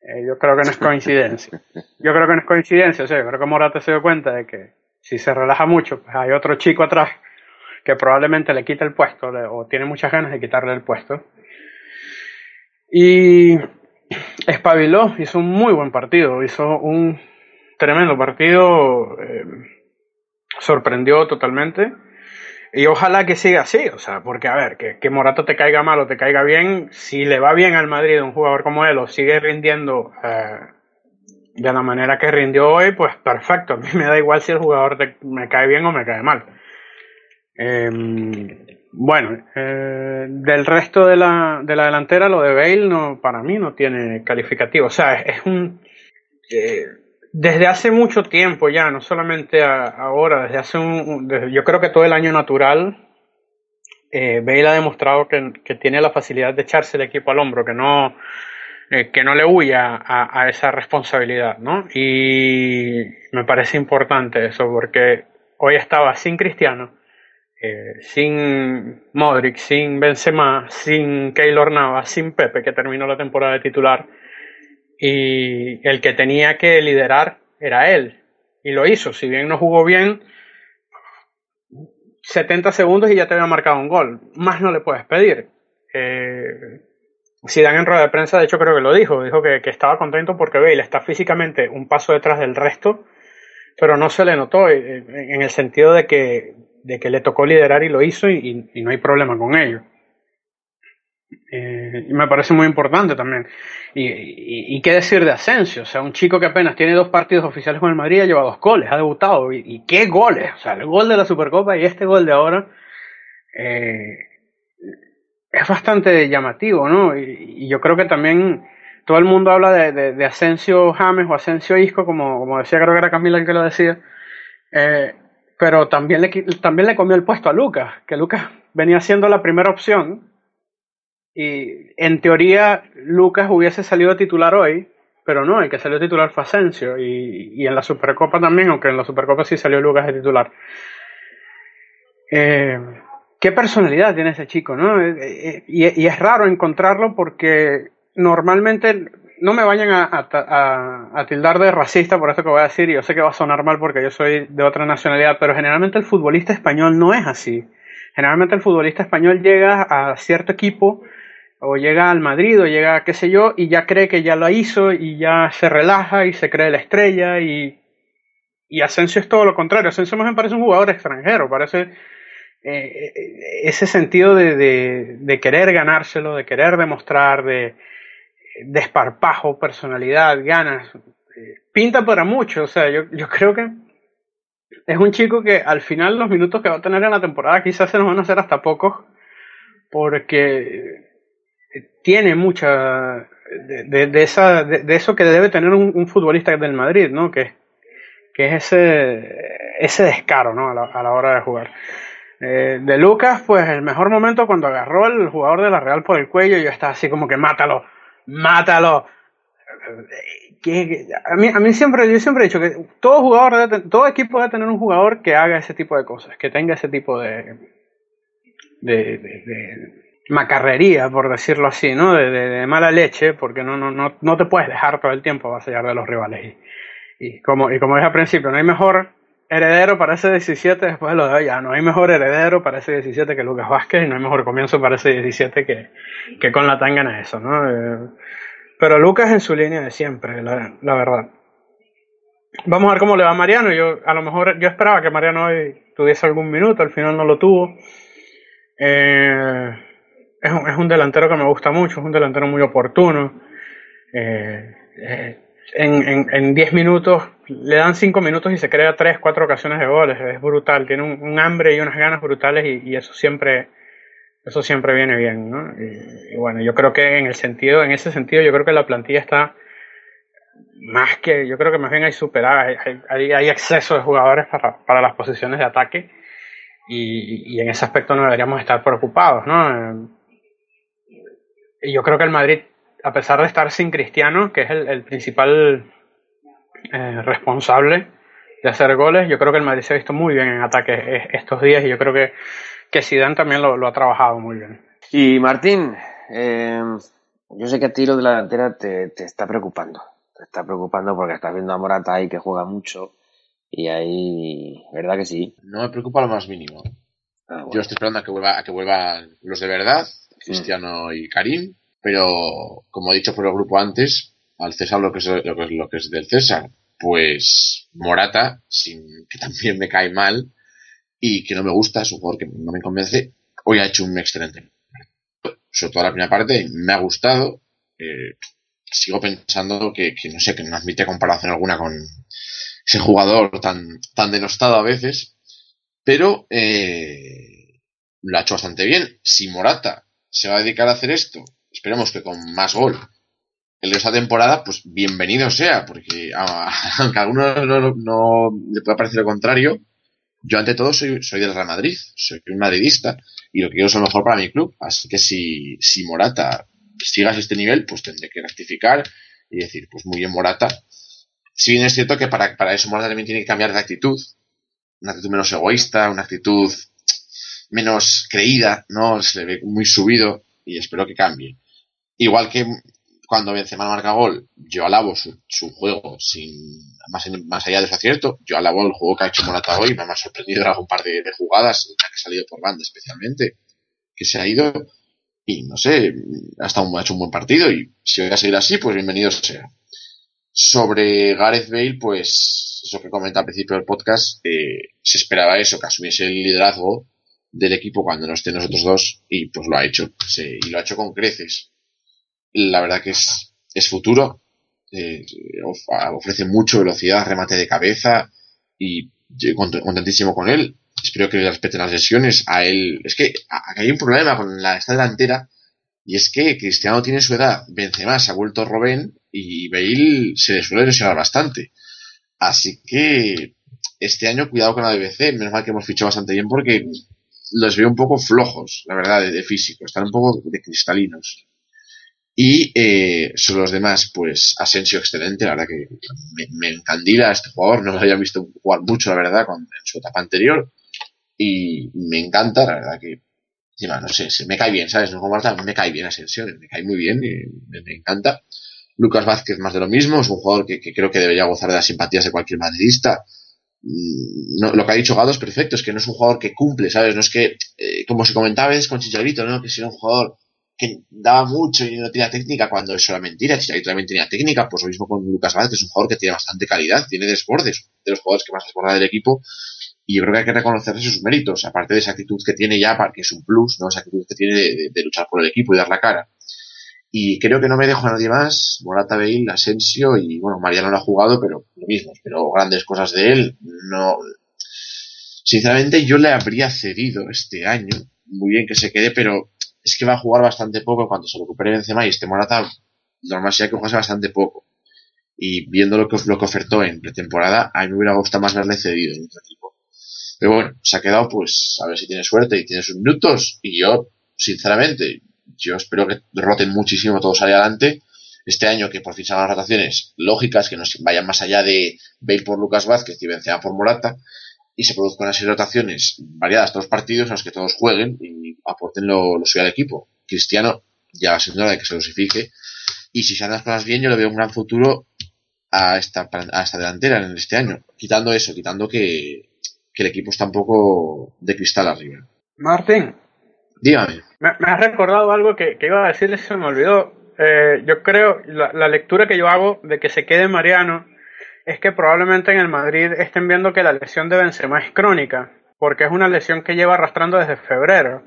Eh, yo creo que no es coincidencia. Yo creo que no es coincidencia. O sea, yo creo que Morata se dio cuenta de que si se relaja mucho, pues hay otro chico atrás que probablemente le quite el puesto o tiene muchas ganas de quitarle el puesto. Y espabiló, hizo un muy buen partido, hizo un tremendo partido, eh, sorprendió totalmente y ojalá que siga así, o sea, porque a ver, que, que Morata te caiga mal o te caiga bien, si le va bien al Madrid un jugador como él o sigue rindiendo eh, de la manera que rindió hoy, pues perfecto, a mí me da igual si el jugador me cae bien o me cae mal. Em, bueno, eh, del resto de la, de la delantera, lo de Bale no, para mí no tiene calificativo, o sea, es, un... Desde hace mucho tiempo ya, no solamente ahora, desde hace un, yo creo que todo el año natural, eh, Bale ha demostrado que, tiene la facilidad de echarse el equipo al hombro, que no, eh, que no le huya a, esa responsabilidad, ¿no? Y me parece importante eso, porque hoy estaba sin Cristiano, eh, sin Modric, sin Benzema, sin Keylor Navas, sin Pepe, que terminó la temporada de titular y el que tenía que liderar era él. Y lo hizo, si bien no jugó bien, 70 segundos y ya te había marcado un gol. Más no le puedes pedir. Eh, dan en rueda de prensa, de hecho creo que lo dijo, dijo que, estaba contento porque Bale está físicamente un paso detrás del resto, pero no se le notó eh, en el sentido de que, de que le tocó liderar y lo hizo y no hay problema con ello. Eh, me parece muy importante también. Y, qué decir de Asensio, o sea, un chico que apenas tiene dos partidos oficiales con el Madrid ha llevado dos goles, ha debutado. Y, qué goles, o sea, el gol de la Supercopa y este gol de ahora eh, es bastante llamativo, ¿no? Y, yo creo que también todo el mundo habla de, de, Asensio James o Asensio Isco, como, como decía, creo que era Camila el que lo decía. Eh, pero también le, también le comió el puesto a Lucas, que Lucas venía siendo la primera opción y en teoría Lucas hubiese salido titular hoy, pero no, el que salió titular fue Asensio. Y, y en la Supercopa también, aunque en la Supercopa sí salió Lucas de titular. Eh, qué personalidad tiene ese chico, ¿no? Eh, eh, y, es raro encontrarlo porque normalmente no me vayan a, a, a, tildar de racista por esto que voy a decir, y yo sé que va a sonar mal porque yo soy de otra nacionalidad, pero generalmente el futbolista español no es así. Generalmente el futbolista español llega a cierto equipo o llega al Madrid o llega qué sé yo y ya cree que ya lo hizo y ya se relaja y se cree la estrella y, y Asensio es todo lo contrario. Asensio más me parece un jugador extranjero, parece eh, ese sentido de, de, querer ganárselo, de querer demostrar, de desparpajo, personalidad, ganas, pinta para mucho. O sea, yo, yo creo que es un chico que al final los minutos que va a tener en la temporada quizás se nos van a hacer hasta pocos, porque tiene mucha de, esa, de, eso que debe tener un, futbolista del Madrid, ¿no? Que, que es ese, ese descaro, ¿no? A la, a la hora de jugar. Eh, de Lucas, pues el mejor momento cuando agarró al jugador de la Real por el cuello y yo estaba así como que mátalo, mátalo. Que, a, mí, a mí siempre, yo siempre he dicho que todo jugador, todo equipo debe tener un jugador que haga ese tipo de cosas, que tenga ese tipo de, de macarrería, por decirlo así, ¿no? De, mala leche, porque no, no, no, no te puedes dejar todo el tiempo vaciar de los rivales. Y, y, como, y como dije al principio, no hay mejor heredero para ese 17 después de lo de ya, no hay mejor heredero para ese 17 que Lucas Vázquez y no hay mejor comienzo para ese 17 que, que con la tangana eso, ¿no? Eh, pero Lucas en su línea de siempre, la, verdad. Vamos a ver cómo le va a Mariano. Yo, a lo mejor, yo esperaba que Mariano hoy tuviese algún minuto, al final no lo tuvo. Eh, es un, es un delantero que me gusta mucho, es un delantero muy oportuno. Eh, eh, en 10 minutos, le dan 5 minutos y se crea 3, 4 ocasiones de goles. Es brutal, tiene un, hambre y unas ganas brutales y, eso siempre eso siempre viene bien. ¿no? Y, bueno, yo creo que en el sentido, en ese sentido, yo creo que la plantilla está más que, yo creo que más bien hay superada, hay, hay, hay exceso de jugadores para, para las posiciones de ataque y, y, en ese aspecto no deberíamos estar preocupados. ¿no? Y yo creo que el Madrid, a pesar de estar sin Cristiano, que es el, principal eh, responsable de hacer goles, yo creo que el Madrid se ha visto muy bien en ataque estos días y yo creo que, que Zidane también lo, ha trabajado muy bien. Y Martín, eh, yo sé que a ti lo de la delantera te, te está preocupando. Te está preocupando porque estás viendo a Morata ahí que juega mucho y ahí, ¿verdad que sí? No me preocupa lo más mínimo. Ah, yo estoy esperando a que vuelva, a que vuelvan los de verdad Cristiano y Karim, pero como he dicho por el grupo antes, al César lo que es lo que es, del César, pues Morata, sin, que también me cae mal y que no me gusta, es un jugador que no me convence, hoy ha hecho un excelente. Sobre todo la primera parte, me ha gustado. Eh, sigo pensando que, que, no sé, que no admite comparación alguna con ese jugador tan, tan denostado a veces, pero eh, lo ha hecho bastante bien. Si Morata se va a dedicar a hacer esto, esperemos que con más gol el de esta temporada, pues bienvenido sea, porque aunque a algunos no, le pueda parecer lo contrario, yo ante todo soy, soy del Real Madrid, soy un madridista y lo que quiero es lo mejor para mi club. Así que si, si Morata sigas este nivel, pues tendré que rectificar y decir, pues muy bien Morata. Si bien es cierto que para, para eso Morata también tiene que cambiar de actitud, una actitud menos egoísta, una actitud menos creída, ¿no? Se le ve muy subido y espero que cambie. Igual que cuando Benzema marca gol, yo alabo su, juego sin más, más allá de su acierto, yo alabo el juego que ha hecho Morata hoy, me ha sorprendido en algún par de, jugadas, que ha salido por banda especialmente, que se ha ido y no sé, hasta un, ha hecho un buen partido y si voy a seguir así, pues bienvenido sea. Sobre Gareth Bale, pues eso que comenta al principio del podcast, eh, se esperaba eso, que asumiese el liderazgo del equipo cuando no esté nosotros dos y pues lo ha hecho sí, y lo ha hecho con creces. La verdad que es, es futuro. Eh, ofrece mucho velocidad remate de cabeza y contentísimo con él. Espero que le respeten las lesiones. A él es que hay un problema con la esta delantera y es que Cristiano tiene su edad. Benzema se ha vuelto Robén y Bale se le suele lesionar bastante. Así que este año cuidado con la DBC menos mal que hemos fichado bastante bien porque los veo un poco flojos, la verdad, de, físico, están un poco de cristalinos. Y eh, sobre los demás, pues Asensio excelente, la verdad que me, encandila este jugador, no lo había visto jugar mucho, la verdad, con, en su etapa anterior. Y me encanta, la verdad que, encima, no sé, se me cae bien, ¿sabes? No como Marta, me cae bien Asensio, me cae muy bien, y me, encanta. Lucas Vázquez más de lo mismo, es un jugador que, que creo que debería gozar de las simpatías de cualquier madridista no, lo que ha dicho Gado es perfecto, es que no es un jugador que cumple, ¿sabes? No es que, eh, como se comentaba es con Chicharito, ¿no? Que si era un jugador que daba mucho y no tenía técnica, cuando eso era mentira, Chicharito también tenía técnica, pues lo mismo con Lucas Vázquez, es un jugador que tiene bastante calidad, tiene desbordes, de los jugadores que más desborda del equipo, Y yo creo que hay que reconocerle sus méritos, aparte de esa actitud que tiene ya, que es un plus, ¿no? Esa actitud que tiene de, luchar por el equipo y dar la cara. Y creo que no me dejo a nadie más. Morata, Bale, Asensio y bueno, Mariano lo ha jugado, pero lo mismo. Espero grandes cosas de él. No. Sinceramente, yo le habría cedido este año. Muy bien que se quede, pero es que va a jugar bastante poco cuando se recupere Benzema y este Morata normal sería que jugase bastante poco. Y viendo lo que, lo que ofertó en pretemporada, a mí me hubiera gustado más verle cedido en otro equipo. Pero bueno, se ha quedado pues a ver si tiene suerte y tiene sus minutos. Y yo, sinceramente, yo espero que roten muchísimo todos ahí adelante. Este año que por fin salgan rotaciones lógicas, que no vayan más allá de Bale por Lucas Vázquez y Benzema por Morata, y se produzcan así rotaciones variadas todos los partidos en los que todos jueguen y aporten lo, suyo al equipo. Cristiano ya va siendo hora de que se dosifique y si se las cosas bien yo le veo un gran futuro a esta, a esta delantera en este año. Quitando eso, quitando que, que el equipo está un poco de cristal arriba. Martín. Dígame. Me, has recordado algo que, iba a decirle se me olvidó. Eh, yo creo, la, la, lectura que yo hago de que se quede Mariano es que probablemente en el Madrid estén viendo que la lesión de Benzema es crónica, porque es una lesión que lleva arrastrando desde febrero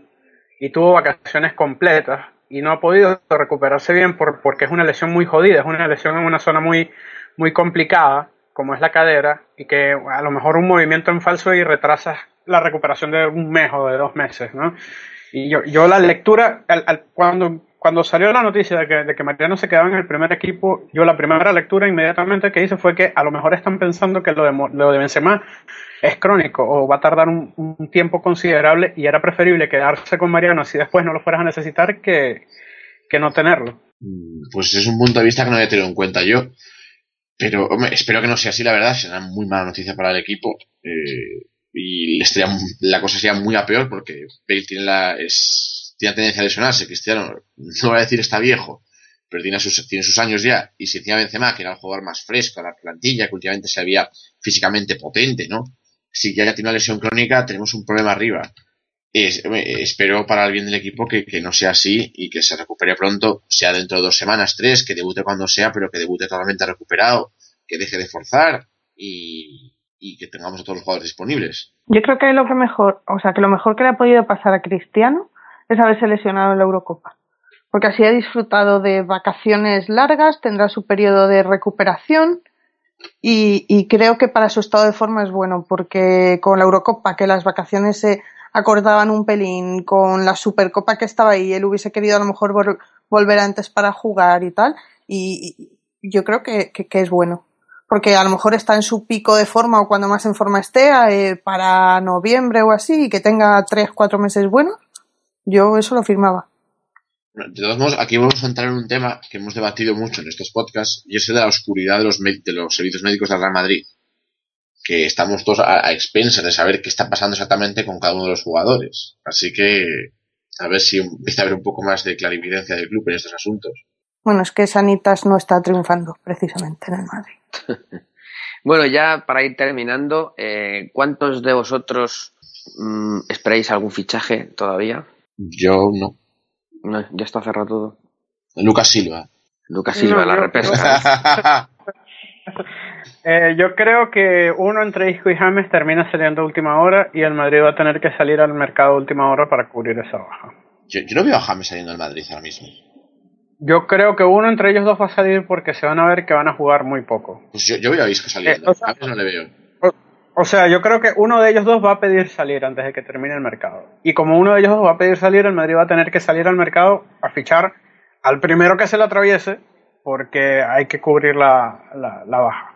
y tuvo vacaciones completas y no ha podido recuperarse bien por, porque es una lesión muy jodida, es una lesión en una zona muy, muy complicada, como es la cadera, y que a lo mejor un movimiento en falso y retrasa la recuperación de un mes o de dos meses, ¿no? Y yo, yo la lectura, al, cuando cuando salió la noticia de que, de que Mariano se quedaba en el primer equipo, yo la primera lectura inmediatamente que hice fue que a lo mejor están pensando que lo de, lo de Benzema es crónico o va a tardar un, tiempo considerable y era preferible quedarse con Mariano si después no lo fueras a necesitar que, que no tenerlo. Mm, pues es un punto de vista que no había tenido en cuenta yo. Pero espero que no sea así, la verdad. Será muy mala noticia para el equipo. Eh, y la cosa sería muy a peor porque Bale tiene la, es, tiene tendencia a lesionarse, Cristiano, no voy a decir está viejo, pero tiene sus, tiene sus años ya, y si encima Benzema, que era el jugador más fresco, la plantilla, que últimamente se había físicamente potente, ¿no? Si ya tiene una lesión crónica, tenemos un problema arriba. espero para el bien del equipo que, no sea así y que se recupere pronto, sea dentro de dos semanas, tres, que debute cuando sea, pero que debute totalmente recuperado, que deje de forzar y, y que tengamos a todos los jugadores disponibles. Yo creo que lo que mejor, o sea, que lo mejor que le ha podido pasar a Cristiano es haberse lesionado en la Eurocopa. Porque así ha disfrutado de vacaciones largas, tendrá su periodo de recuperación y, creo que para su estado de forma es bueno, porque con la Eurocopa, que las vacaciones se acordaban un pelín, con la Supercopa que estaba ahí, él hubiese querido a lo mejor volver antes para jugar y tal, y, yo creo que, es bueno porque a lo mejor está en su pico de forma o cuando más en forma esté eh, para noviembre o así y que tenga tres, cuatro meses buenos, yo eso lo firmaba. De todos modos, aquí vamos a entrar en un tema que hemos debatido mucho en estos podcasts, y es el de la oscuridad de los, de los servicios médicos del Real Madrid. Que estamos todos a, expensas de saber qué está pasando exactamente con cada uno de los jugadores. Así que, a ver si empieza a haber un poco más de clarividencia del club en estos asuntos. Bueno, es que Sanitas no está triunfando precisamente en el Madrid. bueno, ya para ir terminando, eh, ¿cuántos de vosotros mm, esperáis algún fichaje todavía? Yo no. ya está cerrado todo. Lucas Silva. Lucas Silva, la repesca. Eh, yo creo que uno entre Isco y James termina saliendo a última hora y el Madrid va a tener que salir al mercado a última hora para cubrir esa baja. Yo, no veo a James saliendo al Madrid ahora mismo. Yo creo que uno entre ellos dos va a salir porque se van a ver que van a jugar muy poco. Pues yo, veo a Isco saliendo. Eh, a no le veo. O sea, yo creo que uno de ellos dos va a pedir salir antes de que termine el mercado. Y como uno de ellos dos va a pedir salir, el Madrid va a tener que salir al mercado a fichar al primero que se le atraviese, porque hay que cubrir la, la, baja.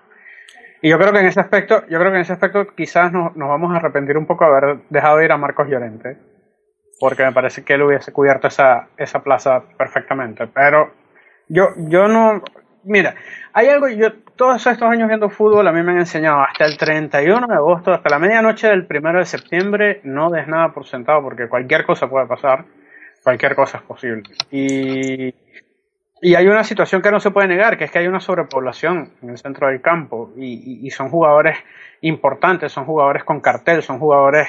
Y yo creo que en ese aspecto, yo creo que en ese aspecto quizás nos, nos vamos a arrepentir un poco de haber dejado ir a Marcos Llorente, porque me parece que él hubiese cubierto esa, esa plaza perfectamente. Pero yo, yo no, mira, hay algo, yo todos estos años viendo fútbol a mí me han enseñado hasta el 31 de agosto, hasta la medianoche del 1 de septiembre, no des nada por sentado porque cualquier cosa puede pasar, cualquier cosa es posible. Y, y hay una situación que no se puede negar, que es que hay una sobrepoblación en el centro del campo y, y, son jugadores importantes, son jugadores con cartel, son jugadores...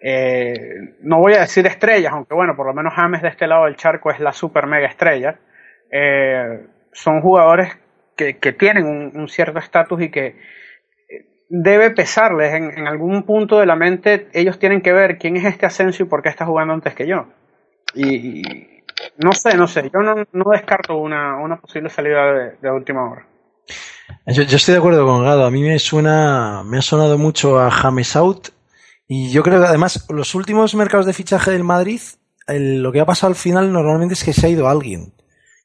Eh, no voy a decir estrellas, aunque bueno, por lo menos James de este lado del charco es la super mega estrella. Eh, son jugadores que, tienen un, cierto estatus y que eh, debe pesarles en, algún punto de la mente. Ellos tienen que ver quién es este Asensio y por qué está jugando antes que yo. Y, no sé, no sé. Yo no, descarto una, posible salida de, de última hora. Yo, yo, estoy de acuerdo con Gado. A mí me suena, me ha sonado mucho a James Out. Y yo creo que además los últimos mercados de fichaje del Madrid, el, lo que ha pasado al final normalmente es que se ha ido alguien.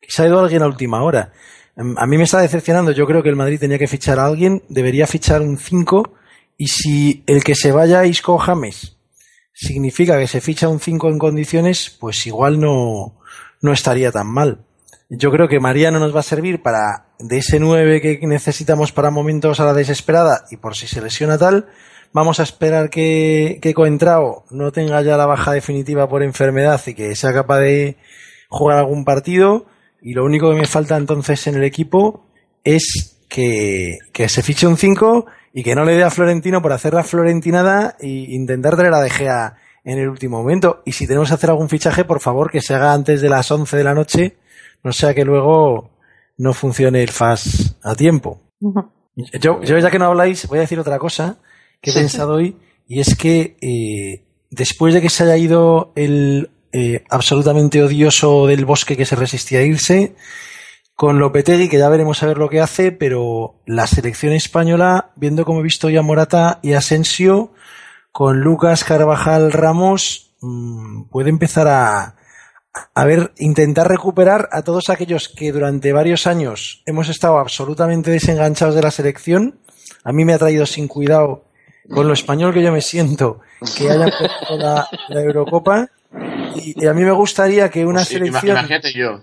Que se ha ido alguien a última hora. Em, a mí me está decepcionando. Yo creo que el Madrid tenía que fichar a alguien, debería fichar un 5. Y si el que se vaya Isco James significa que se ficha un 5 en condiciones, pues igual no, no estaría tan mal. Yo creo que Mariano nos va a servir para de ese 9 que necesitamos para momentos a la desesperada y por si se lesiona tal, vamos a esperar que, que Coentrao no tenga ya la baja definitiva por enfermedad y que sea capaz de jugar algún partido y lo único que me falta entonces en el equipo es que, que se fiche un 5 y que no le dé a Florentino por hacer la florentinada e intentar traer a De Gea en el último momento. Y si tenemos que hacer algún fichaje, por favor, que se haga antes de las 11 de la noche, no sea que luego no funcione el FAS a tiempo. Yo, yo ya que no habláis, voy a decir otra cosa que he pensado hoy, y es que eh, después de que se haya ido el eh, absolutamente odioso del bosque que se resistía a irse, con Lopetegui, que ya veremos a ver lo que hace, pero la selección española, viendo como he visto ya Morata y Asensio, con Lucas Carvajal Ramos, mmm, puede empezar a, a ver, intentar recuperar a todos aquellos que durante varios años hemos estado absolutamente desenganchados de la selección. A mí me ha traído sin cuidado con lo español que yo me siento que hayan perdido la, la Eurocopa. Y, y, a mí me gustaría que una Pues sí, selección Imagínate yo.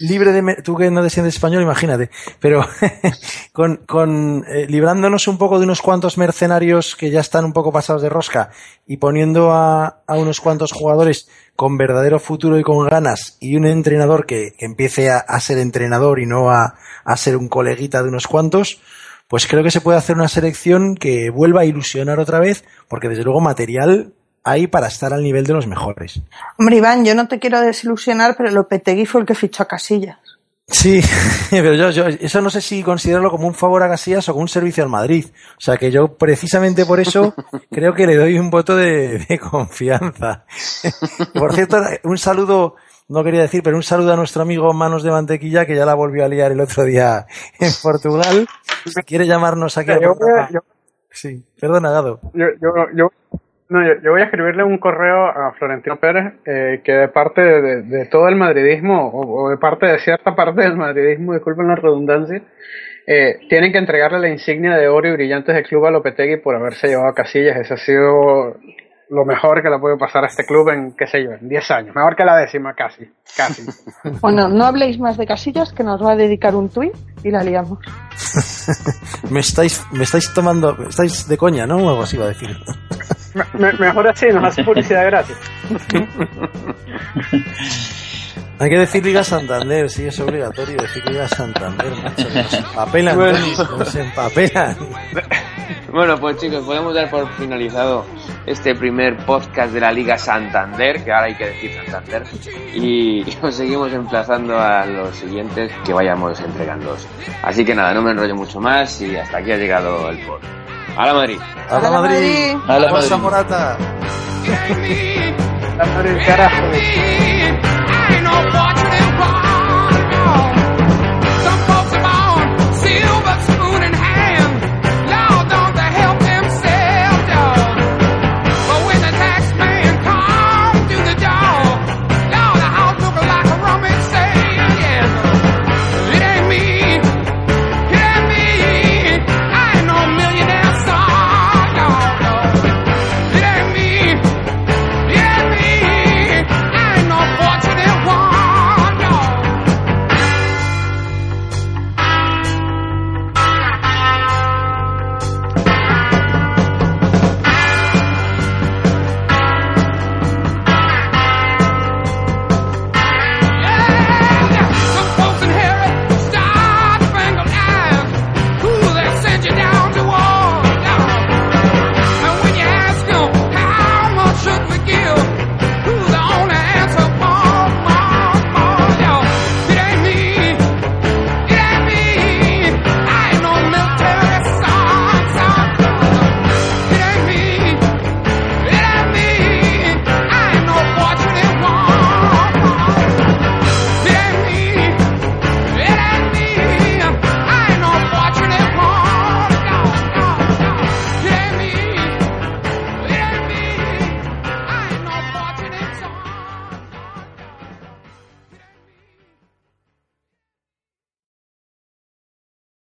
libre de me- tú que no desciendes español, imagínate, pero con, con eh, librándonos un poco de unos cuantos mercenarios que ya están un poco pasados de rosca y poniendo a, a unos cuantos jugadores con verdadero futuro y con ganas y un entrenador que, que empiece a, a ser entrenador y no a, a ser un coleguita de unos cuantos, pues creo que se puede hacer una selección que vuelva a ilusionar otra vez, porque desde luego material hay para estar al nivel de los mejores. Hombre, Iván, yo no te quiero desilusionar, pero Lopetegui fue el que fichó a Casillas. Sí, pero yo, yo eso no sé si considerarlo como un favor a Casillas o como un servicio al Madrid. O sea que yo precisamente por eso creo que le doy un voto de, de confianza. Por cierto, un saludo, no quería decir, pero un saludo a nuestro amigo Manos de Mantequilla que ya la volvió a liar el otro día en Portugal. Quiere llamarnos aquí Yo a- yo- Sí, perdona. Yo, yo, yo, no, yo, yo voy a escribirle un correo a Florentino Pérez eh, que de parte de, de todo el madridismo o, o de parte de cierta parte del madridismo, disculpen la redundancia, eh, tienen que entregarle la insignia de oro y brillantes del club a Lopetegui por haberse llevado a Casillas. Ese ha sido lo mejor que le puede pasar a este club en, qué sé yo, en 10 años. Mejor que la décima, casi. Casi. Bueno, no habléis más de Casillas, que nos va a dedicar un tuit y la liamos. Me estáis, me estáis tomando, estáis de coña, ¿no? O algo así va a decir. Me- me- mejor así, nos hace publicidad gratis. Hay que decir Liga Santander, sí, es obligatorio decir Liga Santander, macho. Nos empapelan, Bueno. Nos empapelan. Bueno, pues chicos, podemos dar por finalizado este primer podcast de la Liga Santander, que ahora hay que decir Santander, y os seguimos emplazando a los siguientes que vayamos entregando. Así que nada, no me enrollo mucho más y hasta aquí ha llegado el pod. ¡A la Madrid! ¡A la Madrid! A la ¡Forza Madrid. Morata! Dándole el carajo. I ain't no fortune